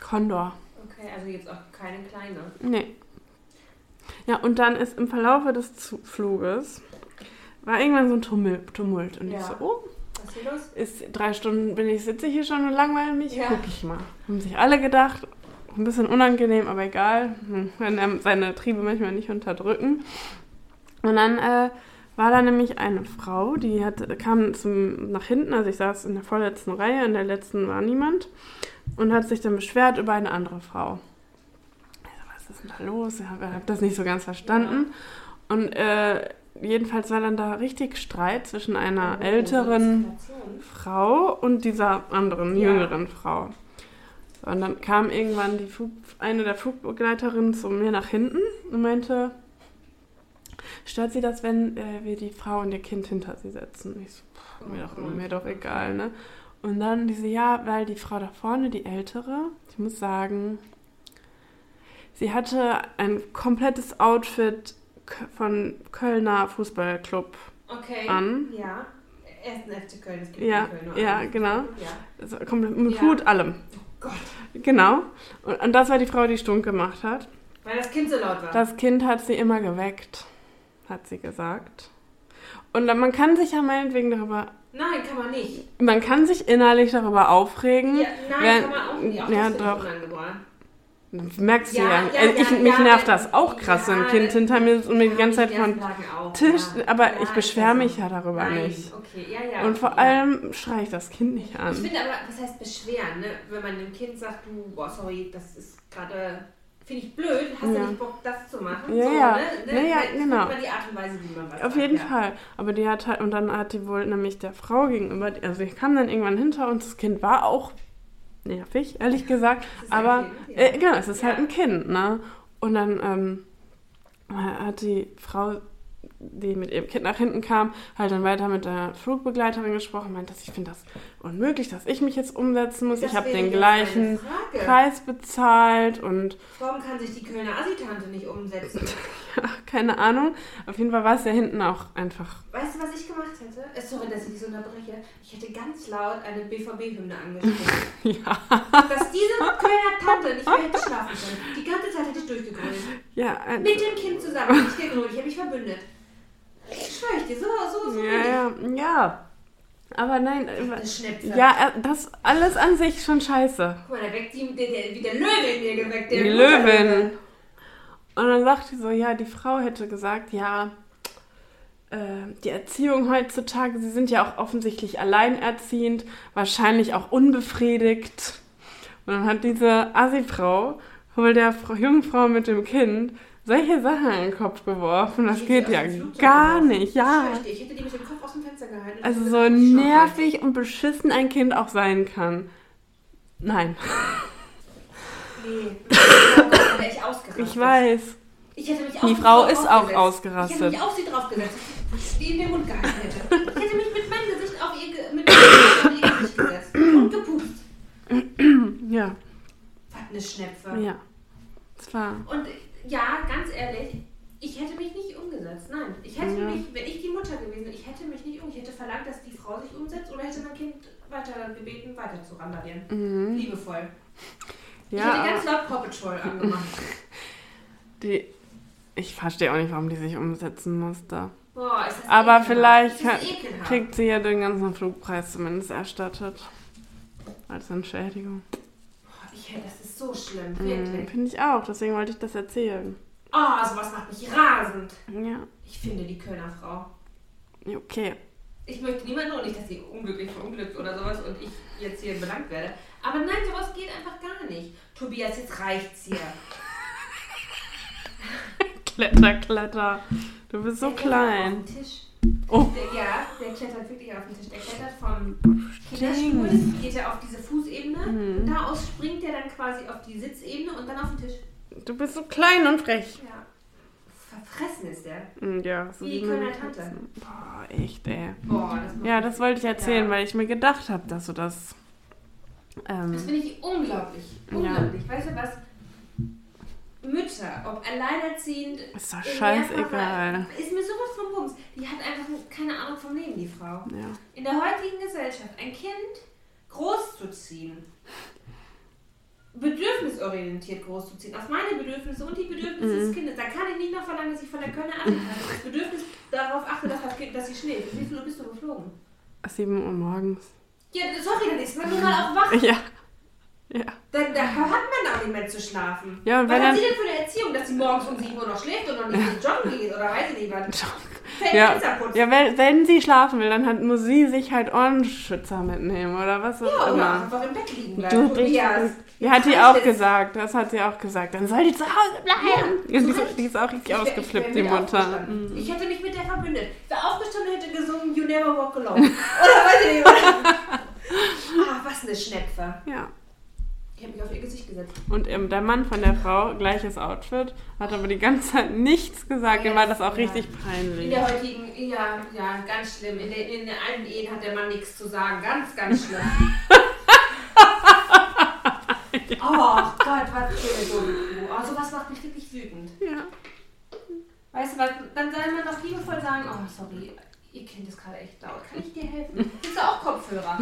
Condor. Okay, also jetzt auch keine kleine. Nee. Ja, und dann ist im Verlaufe des Fluges war irgendwann so ein Tumult. Und ich Ja. so, oh, Was ist hier los? ist drei Stunden bin ich, sitze ich hier schon und langweile mich, Ja. guck ich mal. Haben sich alle gedacht, ein bisschen unangenehm, aber egal, hm, wenn er seine Triebe manchmal nicht unterdrücken. Und dann äh, war da nämlich eine Frau, die hat, kam zum, nach hinten, also ich saß in der vorletzten Reihe, in der letzten war niemand, und hat sich dann beschwert über eine andere Frau. Ich so, was ist denn da los? Ich habe hab das nicht so ganz verstanden. Und äh, jedenfalls war dann da richtig Streit zwischen einer älteren. Frau und dieser anderen, Ja. jüngeren Frau. Und dann kam irgendwann die Flug, eine der Flugbegleiterinnen zu mir nach hinten und meinte, stört sie das, wenn äh, wir die Frau und ihr Kind hinter sie setzen? Ich so, pff, mir, doch, mir doch egal, ne? Und dann diese, ja, weil die Frau da vorne, die ältere, ich muss sagen, sie hatte ein komplettes Outfit von Kölner Fußballclub Okay. an. Ja. Ersten FC Köln. Es gibt Ja, in Köln nur ja, genau. Ja. Also komplett mit Ja. Hut, allem. Gott. Genau. Und, und das war die Frau, die stunk gemacht hat. Weil das Kind so laut war. Das Kind hat sie immer geweckt, hat sie gesagt. Und dann, man kann sich ja meinetwegen darüber, Nein, kann man nicht. man kann sich innerlich darüber aufregen. Ja, nein, wenn- kann man auch nicht. Auch ja, doch. ich. Das merkst du Ja, ja. ja, Also ich, mich nervt das auch krass, wenn ein Kind hinter mir ist und mir die ganze Zeit von auch, Tisch, aber ich beschwere mich ja darüber Nein, nicht. Okay, ja, ja. Und vor allem schreie ich das Kind nicht Ich an. finde aber, was heißt beschweren, ne? wenn man dem Kind sagt, du, boah, sorry, das ist gerade, finde ich blöd, hast Ja. du nicht Bock, das zu machen? Ja, so, ja. Ne? Ja, ja, Das ist genau. die Art und Weise, wie man was Auf jeden ja. Fall. Aber die hat halt, und dann hat die wohl nämlich der Frau gegenüber, also ich kam dann irgendwann hinter uns, das Kind war auch nervig, ehrlich gesagt. Aber, Kind, ja. äh, genau, es ist halt Ja. ein Kind, ne? Und dann ähm, hat die Frau, die mit ihrem Kind nach hinten kam, halt dann weiter mit der Flugbegleiterin gesprochen, meint, dass ich finde das unmöglich, dass ich mich jetzt umsetzen muss. Das ich habe den gleichen. Preis bezahlt und Warum kann sich die Kölner Asitante nicht umsetzen? keine Ahnung. Auf jeden Fall war es ja hinten auch einfach. Weißt du, was ich gemacht hätte? Äh, Sorry, dass ich dich so unterbreche. Ich hätte ganz laut eine BVB-Hymne angestimmt. Ja, dass diese Kölner Tante nicht mehr hätte schlafen können. Die ganze Zeit hätte ich durchgegrölt. ja, äh, Mit dem Kind zusammen ich gegrölt. Ich habe mich verbündet. Schwör ich dir, so, so, so. ja, ja, ja. Aber nein, Das äh, Schnäpse. ja, äh, das alles an sich schon scheiße. Guck mal, da weckt die, der, der, wie der Löwe in mir geweckt. Der Die Löwin. Und dann sagt sie so, ja, die Frau hätte gesagt, ja, äh, die Erziehung heutzutage, sie sind ja auch offensichtlich alleinerziehend, wahrscheinlich auch unbefriedigt. Und dann hat diese Assi-Frau wohl der Frau, jungen Frau mit dem Kind solche Sachen in den Kopf geworfen. Das Ich geht ja die gar nicht, ja. Ich Ich hätte die mit dem Kopf aus dem Fenster gehalten. Also so ich nervig und beschissen ein Kind auch sein kann. Nein. Nee. Wäre ich ausgerastet. ich weiß. Ich hätte mich Die auf sie Frau ist auch ausgerastet. Ich hätte mich auf sie draufgesetzt, die in den Mund gehalten hätte. Ich hätte mich mit meinem Gesicht auf ihr, Ge- mit meinem Gesicht auf ihr Gesicht gesetzt und gepupst. Ja, Was eine Schnepfe. ja. Es war. Und ja, ganz ehrlich, ich hätte mich nicht umgesetzt. Nein, ich hätte Ja. mich, wenn ich die Mutter gewesen wäre, ich hätte mich nicht um. Ich hätte verlangt, dass die Frau sich umsetzt oder hätte mein Kind weiter gebeten, weiter zu randalieren. Mhm. Liebevoll. Ich Ja, hätte ganz laut Paw Patrol angemacht. die. Ich verstehe auch nicht, warum die sich umsetzen musste. Boah, ist das Aber ekelhaft. vielleicht das. Kriegt sie ja den ganzen Flugpreis zumindest erstattet. Als Entschädigung. Boah, ich, das ist so schlimm, Mhm, wirklich. Finde ich auch, deswegen wollte ich das erzählen. Oh, sowas macht mich rasend. Ja, Ich finde die Kölner Frau. okay. Ich möchte niemanden nur nicht, dass sie unglücklich verunglückt oder sowas und ich jetzt hier belangt werde. Aber nein, sowas geht einfach gar nicht. Tobias, jetzt reicht's hier. Kletter, kletter. Du bist so klettert klein. Auf den Tisch. Oh. Der, ja, der klettert wirklich auf den Tisch. Der klettert vom Kinderstuhl, geht er auf diese Fußebene. Mhm. Da aus springt er dann quasi auf die Sitzebene und dann auf den Tisch. Du bist so klein und frech. Ja. Verfressen ist der. Mm, Ja, so Wie die Kölner Tante. Boah, echt, ey. Boah, das Ja, das wollte ich erzählen, Ja. weil ich mir gedacht habe, dass du das. Das Ähm, finde ich unglaublich. Ja. Unglaublich. Weißt du was? Mütter, ob alleinerziehend. ist doch in scheißegal. Ist mir sowas von Bums. Die hat einfach keine Ahnung vom Leben, die Frau. Ja. In der heutigen Gesellschaft ein Kind großzuziehen, bedürfnisorientiert großzuziehen, auf meine Bedürfnisse und die Bedürfnisse Mhm. des Kindes, da kann ich nicht noch verlangen, dass ich von der Kölner Abendkarte das Bedürfnis darauf achte, dass das Kind, dass sie schläft. Wie viel Uhr bist du geflogen? 7 Uhr morgens. Ja, sorry, dann ist man nun mal auch wach. Ja. Ja. Dann, da hat man auch nicht mehr zu schlafen. Ja, und was wenn hat dann- sie denn für eine Erziehung, dass sie morgens um 7 Uhr noch schläft und noch nicht ins Joggen geht oder weiß ich nicht was? Fällt Ja, ja wenn, wenn sie schlafen will, dann hat, muss sie sich halt Ohrenschützer mitnehmen oder was auch Ja, immer. einfach im Bett liegen Du bleiben. bist Tobias. Ja, hat die Jetzt auch gesagt. Das hat sie auch gesagt. Dann soll die zu Hause bleiben. Ja, Ja, die, die ist auch richtig Ich wär- ausgeflippt, ich die wär Mutter. Mhm. Ich hätte mich mit der verbündet. Wäre aufgestanden hätte gesungen You Never Walk Alone. Oder weiß ich nicht. Oder? Ah, was eine Schnepfe. Ja. Ich habe mich auf ihr Gesicht gesetzt. Und ähm, der Mann von der Frau, gleiches Outfit, hat aber die ganze Zeit nichts gesagt. Dem war das auch Ja. richtig In peinlich. der heutigen, ja, ja, ganz schlimm. In, der, in allen Ehen hat der Mann nichts zu sagen. Ganz, ganz schlimm. oh Gott, was für eine dumme Kuh. Oh, sowas macht mich wirklich wütend. Ja. Weißt du was, dann soll man doch liebevoll sagen, oh sorry, ihr Kind ist gerade echt laut. Kann ich dir helfen? Hast du auch Kopfhörer?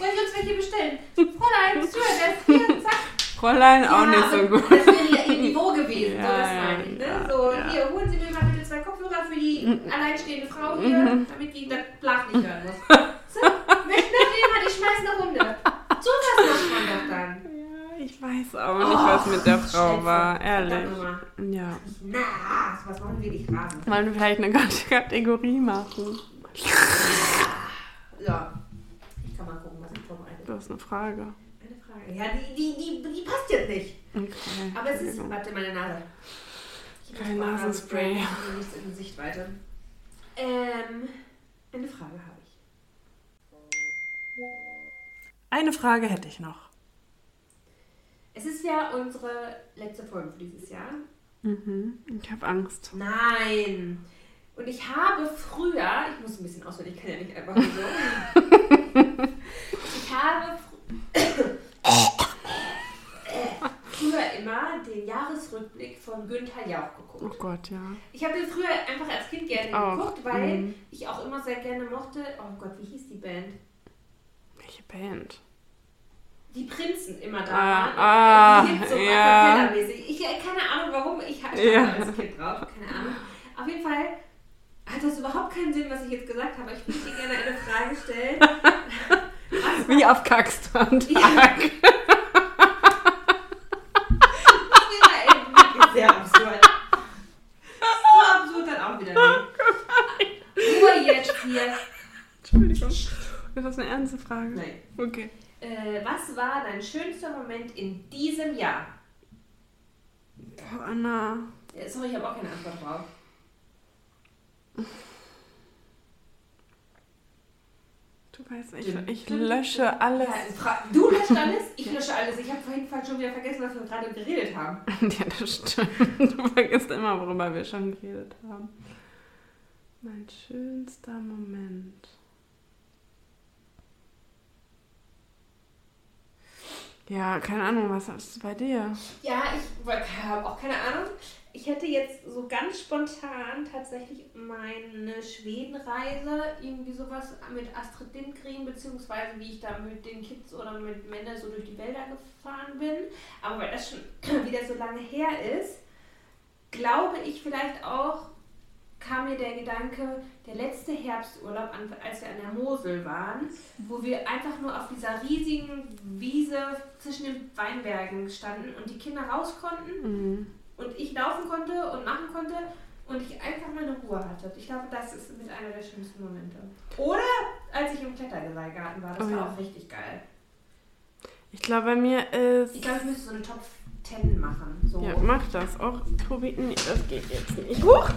Soll ich uns welche bestellen? Fräulein, Stewardess, hier, zack. Fräulein auch Ja, nicht so aber gut. Das wäre ja ihr Niveau gewesen, so Ja, das ja, meine ich. Ne? ja, so, hier, holen Sie mir mal bitte zwei Kopfhörer für die alleinstehende Frau hier, Mhm. damit die das Blach nicht hören muss. So, möchten noch jemand, ich schmeiß eine Runde. So was macht man doch dann. Ja, ich weiß auch nicht, was mit der Frau war, ehrlich. Ja. Na, was machen wir nicht rasen? Wollen wir vielleicht eine ganze Kategorie machen? Ja. Ich kann mal gucken, Du hast eine Frage. Eine Frage. Ja, die, die, die, die passt jetzt nicht. Okay. Aber es ist. Warte, meine Nase. Kein Nasenspray. Habe nichts in Sichtweite. Ähm, eine Frage habe ich. Eine Frage hätte ich noch. Es ist ja unsere letzte Folge für dieses Jahr. Mhm. Ich habe Angst. Nein. Und ich habe früher, ich muss ein bisschen auswendig, ich kann ja nicht einfach nur so. ich habe fr früher immer den Jahresrückblick von Günther Jauch geguckt. Oh Gott, ja. Ich habe den früher einfach als Kind gerne Auch, geguckt, weil mhm. ich auch immer sehr gerne mochte. Oh Gott, wie hieß die Band? Welche Band? Die Prinzen immer da Ah, waren. ah, die Hits so ja. Ich äh, keine Ahnung warum, ich hatte Ja. als Kind drauf, keine Ahnung. Auf jeden Fall hat das überhaupt keinen Sinn, was ich jetzt gesagt habe. Ich würde dir gerne eine Frage stellen. Was Wie auf Kackstrand. Ja. Das wäre echt wirklich sehr absurd. So absurd dann auch wieder nicht. Ruhe jetzt hier. Entschuldigung. Ist das eine ernste Frage? Nein. Okay. Äh, was war dein schönster Moment in diesem Jahr? Boah, Anna. Äh, Sorry, ich habe auch keine Antwort drauf. Du weißt, ich, ich lösche alles. Du löscht alles, ich lösche alles. Ich habe vorhin schon wieder vergessen, was wir gerade geredet haben. Ja, das stimmt. Du vergisst immer, worüber wir schon geredet haben. Mein schönster Moment. Ja, keine Ahnung, was ist bei dir? Ja, ich habe auch keine Ahnung. Ich hätte jetzt so ganz spontan tatsächlich meine Schwedenreise, irgendwie sowas mit Astrid Lindgren, beziehungsweise wie ich da mit den Kids oder mit Männern so durch die Wälder gefahren bin. Aber weil das schon wieder so lange her ist, glaube ich vielleicht auch, kam mir der Gedanke, der letzte Herbsturlaub, als wir an der Mosel waren, wo wir einfach nur auf dieser riesigen Wiese zwischen den Weinbergen standen und die Kinder raus konnten Mhm. Und ich laufen konnte und machen konnte und ich einfach meine Ruhe hatte. Ich glaube, das ist mit einer der schönsten Momente. Oder als ich im Kletterseilgarten war, das Oh war ja. auch richtig geil. Ich glaube, bei mir ist. Ich glaube, ich müsste so eine Top 10 machen. So. Ja, mach das. Auch Tobi, nee, das geht jetzt nicht. Huch!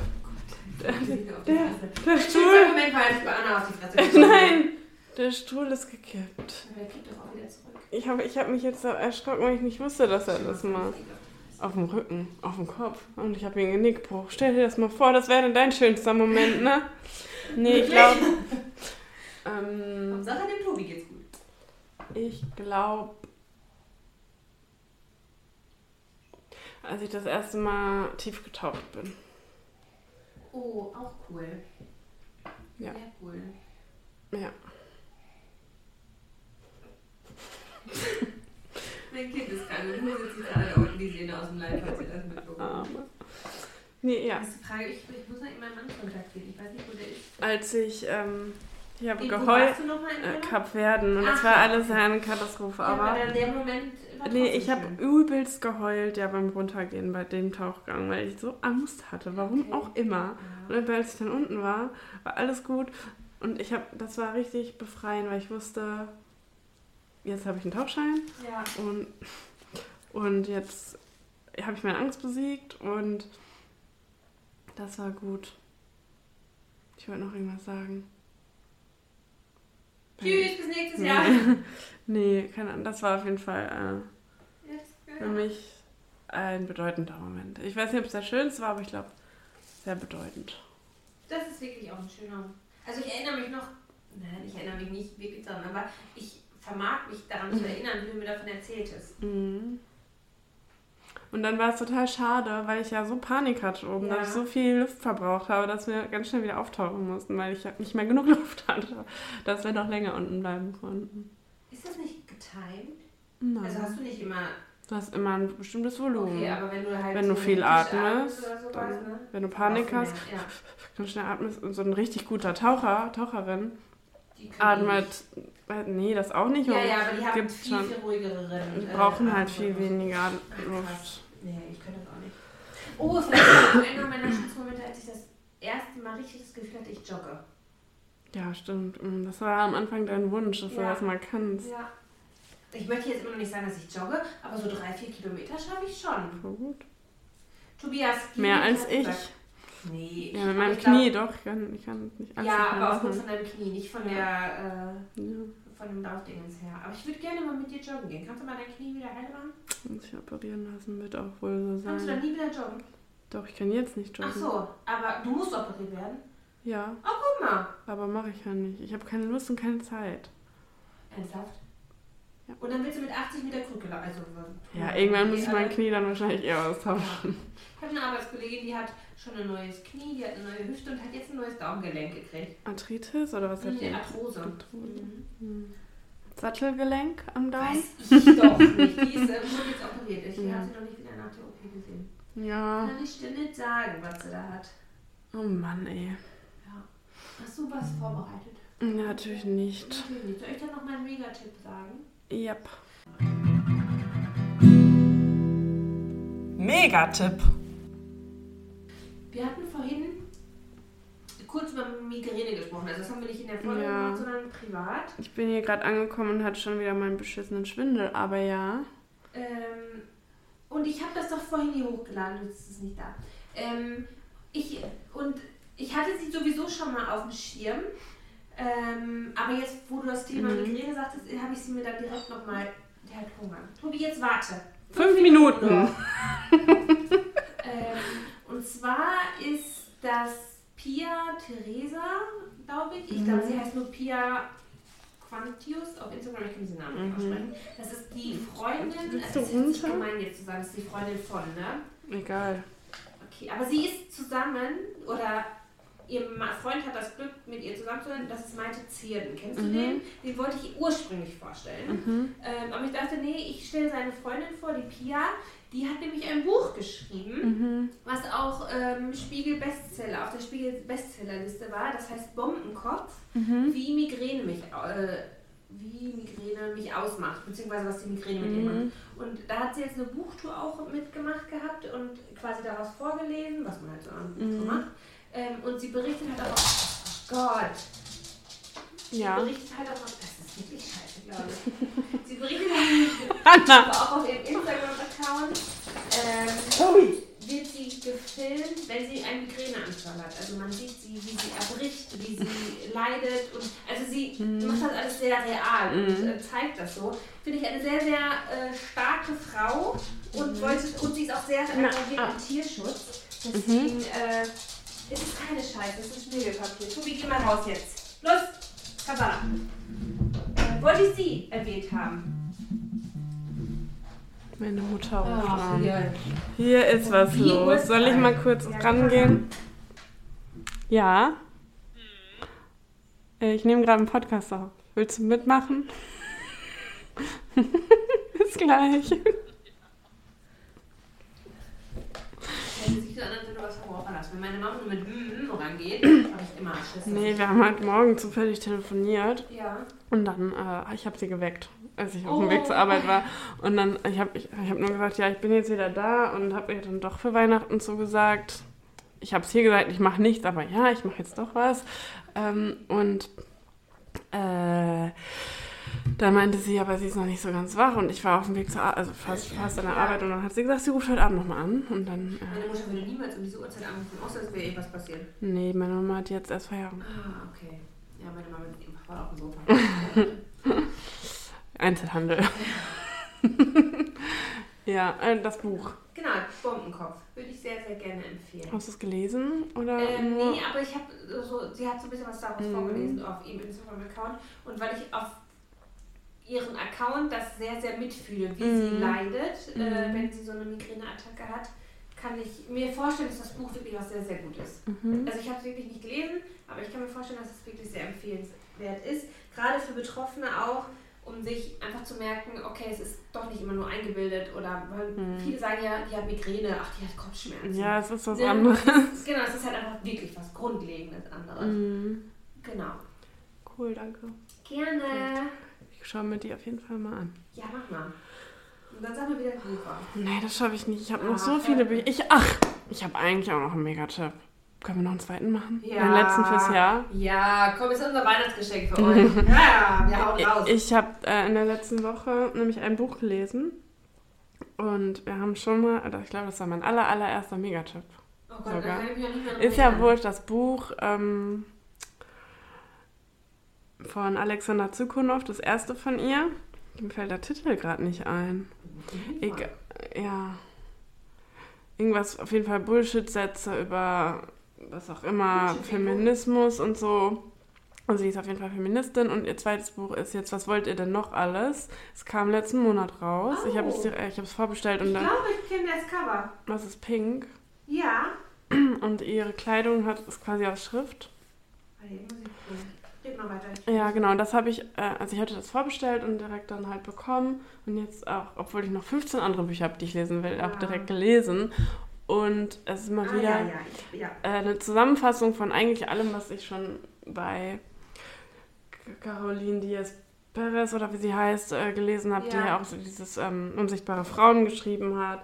der, der der Stuhl. Moment war, als ich bei Anna auf die Fresse gekommen bin. Nein! Der Stuhl ist gekippt. Aber Der kippt doch auch wieder zurück. Ich habe ich hab mich jetzt so erschrocken, weil ich nicht wusste, dass er das macht. Auf dem Rücken, auf dem Kopf. Und ich habe ihn Genickbruch. Stell dir das mal vor, das wäre dein schönster Moment, ne? Nee, ich glaube. Ähm, Hauptsache dem Tobi geht's gut. ich glaube. Als ich das erste Mal tief getaucht bin. Oh, auch cool. Ja. Sehr cool. Ja. Mein Kind ist krank und mir sitzt gerade da unten die Sehne aus dem Leib, falls ihr das mitbekommt. Arme. Nee, ja. Das ist die Frage, ich, ich muss noch immer meinen Mann kontaktieren. Ich weiß nicht, wo der ist. Als ich, ähm, ich habe geheult. mal in Äh, Urlaub? Kap Verden und das Ach. war alles eine Katastrophe, Ja, aber. aber der Moment Nee, ich habe übelst geheult ja beim Runtergehen bei dem Tauchgang, weil ich so Angst hatte, warum Okay. auch immer. Ja. Und als ich dann unten war, war alles gut und ich habe, das war richtig befreiend, weil ich wusste, jetzt habe ich einen Tauchschein Ja. und, und jetzt habe ich meine Angst besiegt und das war gut. Ich wollte noch irgendwas sagen. Tschüss, bis nächstes Nee. Jahr. Nee, keine Ahnung. Das war auf jeden Fall äh, für mich ein bedeutender Moment. Ich weiß nicht, ob es der schönste war, aber ich glaube, sehr bedeutend. Das ist wirklich auch ein schöner. Also ich erinnere mich noch, nein, ich erinnere mich nicht wirklich daran, aber ich vermag mich daran zu erinnern, wie du mir davon erzähltest. Mhm. Und dann war es total schade, weil ich ja so Panik hatte oben, Ja. dass ich so viel Luft verbraucht habe, dass wir ganz schnell wieder auftauchen mussten, weil ich nicht mehr genug Luft hatte, dass wir noch länger unten bleiben konnten. Ist das nicht getimed? Nein. Also hast du nicht immer. du hast immer ein bestimmtes Volumen. Okay, aber wenn du halt. Wenn du so viel hektisch atmest, oder sowas, ne? Wenn du Panik hast, du mehr, Ja. ganz schnell atmest und so ein richtig guter Taucher, Taucherin atmet, äh, nee, das auch nicht. Ja, ja, aber die haben viel, schon. viel ruhigere Die äh, brauchen halt viel weniger Luft. Nee, ich könnte das auch nicht. Oh, vielleicht war einer meiner Schutzmomente, als ich das erste Mal richtig das Gefühl hatte, ich jogge. Ja, stimmt. Mm, Das war am Anfang dein Wunsch, dass du Ja. das mal kannst. Ja. Ich möchte jetzt immer noch nicht sagen, dass ich jogge, aber so drei, vier Kilometer schaffe ich schon. Voll gut. Tobias, Mehr als ich. du gesagt? Nee. Ja, mit meinem ich glaub- Knie doch. Ich kann, ich kann nicht alles Ja, aber aufgrund von deinem Knie, nicht von der äh, Ja, von dem Laufdingens her. Aber ich würde gerne mal mit dir joggen gehen. Kannst du mal dein Knie wieder heil machen? muss ich operieren lassen, wird auch wohl so Kannst du dann sein. nie wieder joggen? Doch, ich kann jetzt nicht joggen. Ach so, aber du musst operiert werden. Ja, Oh, guck mal. aber mache ich ja nicht. Ich habe keine Lust und keine Zeit. Ernsthaft? Ja. Und dann willst du mit 80 Meter Krücke laufen. Also, Ja, irgendwann muss ich mein Knie. Dann wahrscheinlich eher austauschen. Ich habe eine Arbeitskollegin, die hat schon ein neues Knie, die hat eine neue Hüfte und hat jetzt ein neues Daumengelenk gekriegt. Arthritis oder was hat die? Arthrose. Arthrose. Mhm. Hm. Sattelgelenk am Daumen? Weiß ich doch nicht. Die ist äh, jetzt operiert. Ich Ja. habe sie noch nicht wieder nach der OP gesehen. Ja. Kann ich dir nicht sagen, was sie da hat. Oh Mann, ey. Ja. Hast du was vorbereitet? Natürlich nicht. Natürlich nicht. Soll ich dann noch meinen Megatipp sagen? Yep. Megatipp. Wir hatten vorhin kurz über Migräne gesprochen. Also das haben wir nicht in der Folge Ja. gemacht, sondern privat. Ich bin hier gerade angekommen und hatte schon wieder meinen beschissenen Schwindel, aber ja. Ähm, und ich habe das doch vorhin hier hochgeladen, jetzt ist es nicht da. Ähm, ich, und ich hatte sie sowieso schon mal auf dem Schirm. Ähm, aber jetzt, wo du das Thema Mhm. Migräne sagtest, habe ich sie mir dann direkt nochmal. Der hat Hunger. Tobi, jetzt warte. Fünf Minuten. Ähm, und zwar ist das Pia Teresa, glaube ich. Ich glaube, sie heißt nur Pia Quantius auf Instagram. Ich kann diesen Namen nicht Mhm. aussprechen. Das ist die Freundin. Willst Es ist runter? gemein jetzt zu sagen, das ist die Freundin von, ne? Egal. Okay, aber sie ist zusammen oder ihr Freund hat das Glück, mit ihr zusammen zu sein. Das ist Malte Zierden. Kennst du Mhm. den? Den wollte ich ursprünglich vorstellen. Mhm. Ähm, aber ich dachte, nee, ich stelle seine Freundin vor, die Pia. Die hat nämlich ein Buch geschrieben Mhm. was auch ähm, Spiegel Bestseller, auf der Spiegel Bestsellerliste war. Das heißt Bombenkopf, Mhm. wie Migräne mich, äh, wie Migräne mich ausmacht, beziehungsweise was die Migräne mit ihr macht. Mhm. Und da hat sie jetzt eine Buchtour auch mitgemacht gehabt und quasi daraus vorgelesen, was man halt so Mhm. macht. Ähm, und sie berichtet halt auch, oh Gott, sie Ja. berichtet halt auch, das ist wirklich scheiße, glaube ich. sie berichtet halt aber auch auf ihrem Instagram-Account. Ähm, wird sie gefilmt, wenn sie einen Migräneanfall hat. Also man sieht sie, wie sie erbricht, wie sie leidet und also sie macht das alles sehr real und Mhm. äh, zeigt das so. Finde ich eine sehr, sehr äh, starke Frau und wollte und sie ist auch sehr engagiert ah. im Tierschutz. Deswegen äh, es ist keine Scheiße, es ist Schmirgelpapier. Tobi, geh mal raus jetzt. Los, Kabala. Äh, wollte ich sie erwähnt haben. Meine Mutter an. ja. Hier ist was los. Soll ich mal kurz Ja, rangehen? Ja. Äh, Ich nehme gerade einen Podcast auf. Willst du mitmachen? Bis gleich. Hätte sich so an, als wenn meine Mama nur mit mm rangeht, habe ich immer Schiss. Nee, wir haben heute Morgen zufällig telefoniert Ja. und dann, äh, ich habe sie geweckt, als ich auf Oh. dem Weg zur Arbeit war. Und dann, ich habe ich, ich hab nur gesagt, ja, ich bin jetzt wieder da und habe ihr dann doch für Weihnachten zugesagt. Ich habe es hier gesagt, ich mache nichts, aber ja, ich mache jetzt doch was. Ähm, und äh, dann meinte sie, aber sie ist noch nicht so ganz wach und ich war auf dem Weg zur Arbeit, also fast, fast an der. Arbeit und dann hat sie gesagt, sie ruft heute Abend nochmal an und dann, äh, Meine Mutter würde niemals um diese Uhrzeit anrufen, außer es wäre irgendwas passiert. nee, meine Mama hat jetzt erst Feierabend. Ah, okay. Ja, meine Mama mit ihrem Papa auf dem Sofa. Einzelhandel. ja, äh, das Buch. genau, Bombenkopf. Würde ich sehr, sehr gerne empfehlen. Hast du es gelesen? Oder Ähm, nee, aber ich habe so, sie hat so ein bisschen was daraus Mhm. vorgelesen auf ihrem Instagram-Account. Und weil ich auf ihren Account das sehr, sehr mitfühle, wie sie Mhm. leidet, äh, Mhm. wenn sie so eine Migräneattacke hat, kann ich mir vorstellen, dass das Buch wirklich was sehr, sehr gut ist. Mhm. Also ich habe es wirklich nicht gelesen, aber ich kann mir vorstellen, dass es wirklich sehr empfehlenswert ist. Gerade für Betroffene auch, um sich einfach zu merken, okay, es ist doch nicht immer nur eingebildet oder weil Mhm. viele sagen ja, die hat Migräne, ach, die hat Kopfschmerzen. Ja, es ist was Ne? anderes. Genau, es ist halt einfach wirklich was Grundlegendes anderes. Mhm. Genau. Cool, danke. Gerne. Ich schaue mir die auf jeden Fall mal an. Ja, mach mal. Und dann sag mal wieder Bucher. Nee, das schaffe ich nicht. Ich habe noch Ah, so viele Bücher. Ich, ach, ich habe eigentlich auch noch einen Megatipp. Können wir noch einen zweiten machen? Ja. Den letzten fürs Jahr. Ja, komm, ist unser Weihnachtsgeschenk für euch. ja, wir hauen raus. Ich habe äh, in der letzten Woche nämlich ein Buch gelesen. Und wir haben schon mal, oder ich glaube, das war mein aller, allererster Megatipp. oh Gott, sogar. Ist ja wurscht, das Buch ähm, von Alexander Zukunov, das erste von ihr. Mir fällt der Titel gerade nicht ein. Ich, ja. Irgendwas, auf jeden Fall Bullshit-Sätze über was auch immer. Feminismus und so. Und sie ist auf jeden Fall Feministin und ihr zweites Buch ist jetzt, was wollt ihr denn noch alles? Es kam letzten Monat raus. Ich habe es Oh. äh, ich habe es vorbestellt Ich und dann, glaube, ich kenne das Cover. was ist pink? Ja. Und ihre Kleidung hat ist quasi aus Schrift. Jetzt muss ich- Red mal weiter. Ja, genau. Und das habe ich, äh, also ich hatte das vorbestellt und direkt dann halt bekommen. Und jetzt auch, obwohl ich noch 15 andere Bücher habe, die ich lesen will, auch Ja. direkt gelesen. Und es ist mal Ah, wieder ja, ja, ja. äh, eine Zusammenfassung von eigentlich allem, was ich schon bei Caroline Diaz Perez oder wie sie heißt, äh, gelesen habe, die Ja. ja auch so dieses ähm, Unsichtbare Frauen geschrieben hat.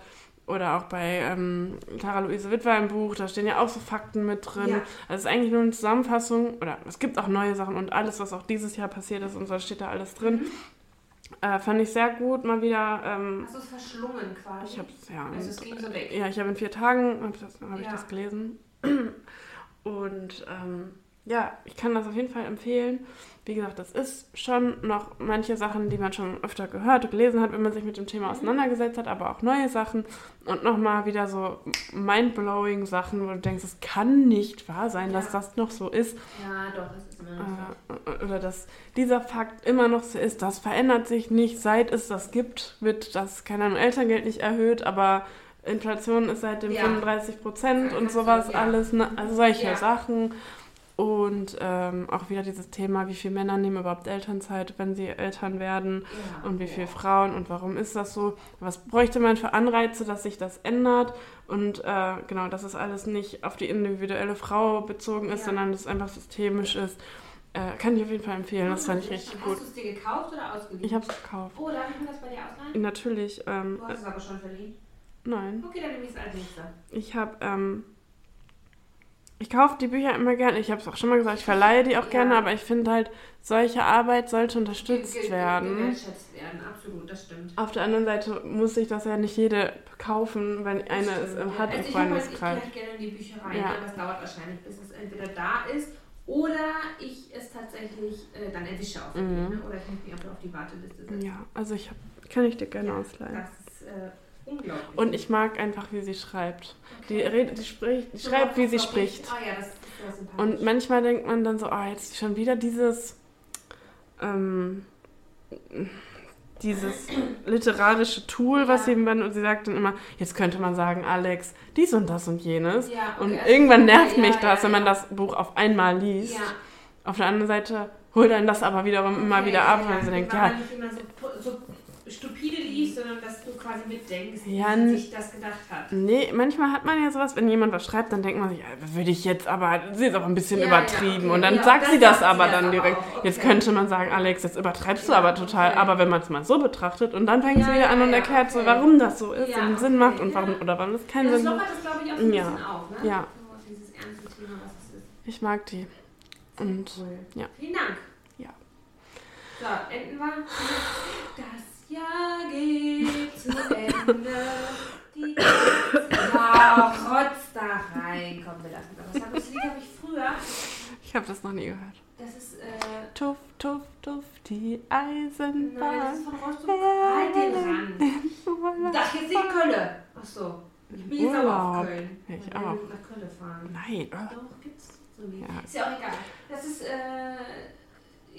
Oder auch bei ähm, Clara Luise Wittwer im Buch, da stehen ja auch so Fakten mit drin. Ja. Also es ist eigentlich nur eine Zusammenfassung, oder es gibt auch neue Sachen und alles, was auch dieses Jahr passiert ist und so, steht da alles drin. Äh, fand ich sehr gut, mal wieder. Ähm, Hast du es verschlungen quasi? ich habe es, ja. Also es ging so weg. Ja, ich habe in vier Tagen hab das, hab ich Ja. das gelesen. Und ähm, ja, ich kann das auf jeden Fall empfehlen. Wie gesagt, das ist schon noch manche Sachen, die man schon öfter gehört und gelesen hat, wenn man sich mit dem Thema auseinandergesetzt hat, aber auch neue Sachen und nochmal wieder so mindblowing Sachen, wo du denkst, es kann nicht wahr sein, dass Ja. das noch so ist. Ja, doch, es ist immer noch so. Äh, oder dass dieser Fakt immer noch so ist, das verändert sich nicht, seit es das gibt, wird das, keine Ahnung, Elterngeld nicht erhöht, aber Inflation ist seitdem Ja. 35 Prozent und sowas ja. alles, ne? also solche. Sachen. Und ähm, auch wieder dieses Thema, wie viele Männer nehmen überhaupt Elternzeit, wenn sie Eltern werden Ja. und wie viele Frauen und warum ist das so? Was bräuchte man für Anreize, dass sich das ändert? Und äh, genau, dass es alles nicht auf die individuelle Frau bezogen ist, Ja. sondern dass es einfach systemisch ist. Äh, kann ich auf jeden Fall empfehlen, das fand ich richtig Hast gut. du es dir gekauft oder ausgeliehen? Ich habe es gekauft. Oh, darf ich mir das bei dir ausleihen? Natürlich, ähm, Du hast es aber schon verliehen. nein. Okay, dann nehme ich es als nächster. Ich habe, ähm, ich kaufe die Bücher immer gerne. Ich habe es auch schon mal gesagt, ich verleihe die auch Ja. gerne, aber ich finde halt, solche Arbeit sollte Ge- unterstützt ge- werden. Gewertschätzt werden, absolut, das stimmt. Auf der anderen Seite muss sich das ja nicht jede kaufen, wenn eine Das es stimmt, hat ja. im also ich hab halt, Freundeskreis. Ich gehe halt gerne in die Bücherei, Ja. aber es dauert wahrscheinlich, bis es entweder da ist oder ich es tatsächlich äh, dann erwische auf Mhm. ne? oder ich muss mich einfach auf die Warteliste setzen. Ja, also ich hab, kann ich dir gerne ausleihen. Das ist äh, unglaublich. Und ich mag einfach, wie sie schreibt. Die, Okay. redet, die, spricht, die schreibt, wie sie spricht. Ah ja, das sympathisch. Und manchmal denkt man dann so, oh, jetzt schon wieder dieses, ähm, dieses literarische Tool, was Ja. sie dann, und sie sagt dann immer, jetzt könnte man sagen, Alex, dies und das und jenes. ja, okay, Und also- irgendwann nervt mich das, wenn man das Buch auf einmal liest. Auf der anderen Seite holt einen das aber wiederum immer Okay, wieder ab, ja, weil sie ja, denkt, ja, man nicht immer so, so stupide liest, sondern dass du quasi mitdenkst, Ja, wie sie sich das gedacht hat. Nee, manchmal hat man ja sowas, wenn jemand was schreibt, dann denkt man sich, ja, würde ich jetzt aber, sie ist aber ein bisschen Ja, übertrieben. ja, okay. Und dann sagt dann sie das sie aber das dann aber direkt. auch, Jetzt okay. könnte man sagen, Alex, jetzt übertreibst du aber total. okay. Aber wenn man es mal so betrachtet und dann fängt sie wieder an und erklärt so, okay. warum das so ist und Sinn okay, macht und warum oder warum es keinen das Sinn macht. das, glaube ich, auch ein bisschen auf, ne? Ja. So, dieses ernste Thema, was es ist. Ich mag die. Und Cool. ja. Vielen Dank. Ja. So, enden wir. Das Jahr geht zu Ende. Die Ja, rotz da rein. Komm, wir lassen das. Das Lied habe ich früher. ich habe das noch nie gehört. Das ist, äh, Tuff, tuff, tuff, die nein, das Eisenbahn. ist von Rostock. Halt den ran. Ach, jetzt nicht Köln. Ach so. Ich bin jetzt aber auf. Köln. Ich auch. werden Nach Köln fahren. Nein. Doch, gibt's so Lied. Ja. Ist ja auch egal. Das ist äh,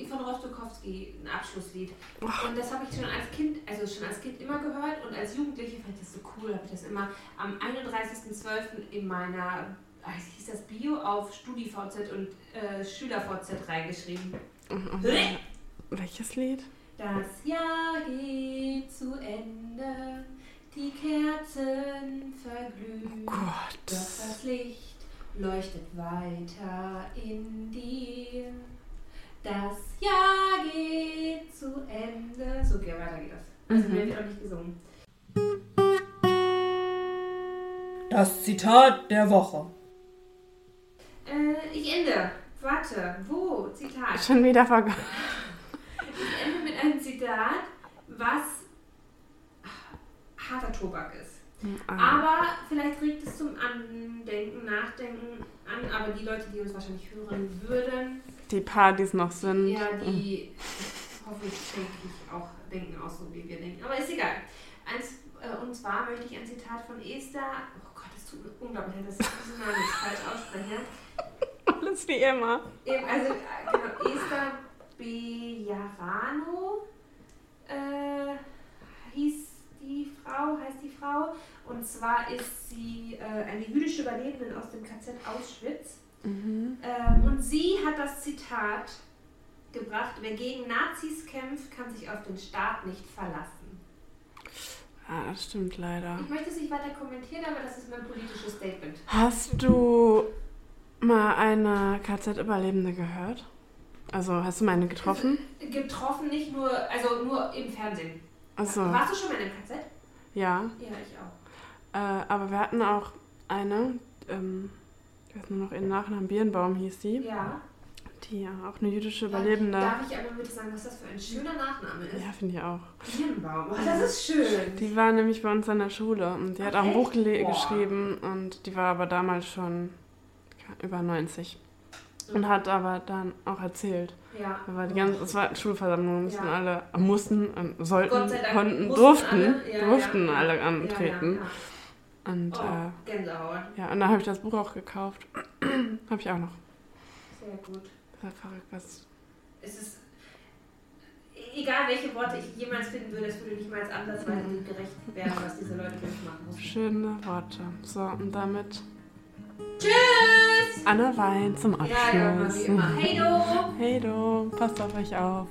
von Rostokowski, ein Abschlusslied. Und das habe ich schon als Kind, also schon als Kind immer gehört und als Jugendliche fand ich das so cool, habe ich das immer am 31.12. in meiner, ah, wie hieß das, Bio auf StudiVZ und äh, SchülerVZ reingeschrieben. Und- Welches Lied? Das Jahr geht zu Ende, die Kerzen verglühen. Oh Gott. Doch das Licht leuchtet weiter in dir. Das Jahr geht zu Ende. So, okay, weiter geht das. Also, Mhm. mir wird auch nicht gesungen. Das Zitat der Woche. Äh, ich ende. Warte, wo? Zitat. Schon wieder vergessen. Ich ende mit einem Zitat, was harter Tobak ist. Ah. Aber vielleicht regt es zum Andenken, Nachdenken an. Aber die Leute, die uns wahrscheinlich hören würden, Die paar, die es noch sind. ja, die hoffentlich denke ich auch denken auch so, wie wir denken. Aber ist egal. Eins, äh, und zwar möchte ich ein Zitat von Esther. Oh Gott, es tut mir unglaublich leid, dass ich diesen Namen jetzt falsch ausspreche. Alles wie immer. Eben, also äh, genau, Esther Bejarano äh, hieß die Frau, heißt die Frau. Und zwar ist sie äh, eine jüdische Überlebende aus dem KZ Auschwitz. Mhm. Ähm, und sie hat das Zitat gebracht, wer gegen Nazis kämpft, kann sich auf den Staat nicht verlassen. Ah, das stimmt leider. Ich möchte es nicht weiter kommentieren, aber das ist mein politisches Statement. Hast du mal eine KZ-Überlebende gehört? Also, hast du mal eine getroffen? Getroffen nicht nur, also nur im Fernsehen. Also, Warst du schon mal in einem KZ? ja. Ja, ich auch. Äh, aber wir hatten auch eine, ähm, ich weiß nur noch ihren Nachnamen, Birnbaum hieß die, Ja. die ja auch eine jüdische Überlebende. Darf ich aber bitte sagen, was das für ein schöner Nachname ist? Ja, finde ich auch. Birnbaum. Oh, das ist schön. Die war nämlich bei uns an der Schule und die hat auch ein? Buch geschrieben und die war aber damals schon über 90 und hat aber dann auch erzählt. Ja. Aber die ganze, es war Schulversammlung, mussten Ja. alle, mussten, sollten, konnten, durften, alle, ja, durften ja, alle antreten. Ja, Und ja, ja. Oh, äh, Gänsehaut. ja, und dann habe ich das Buch auch gekauft. habe ich auch noch. Sehr gut. Das verrückt, was. Es ist. Egal welche Worte ich jemals finden würde, es würde nicht mal als ansatzweise dem gerecht werden, was diese Leute durchmachen mussten. Schöne Worte. So, und damit Tschüss! Anne Wein zum Ja, ja, wie Abschluss. immer. Hey, du! hey du, passt auf euch auf.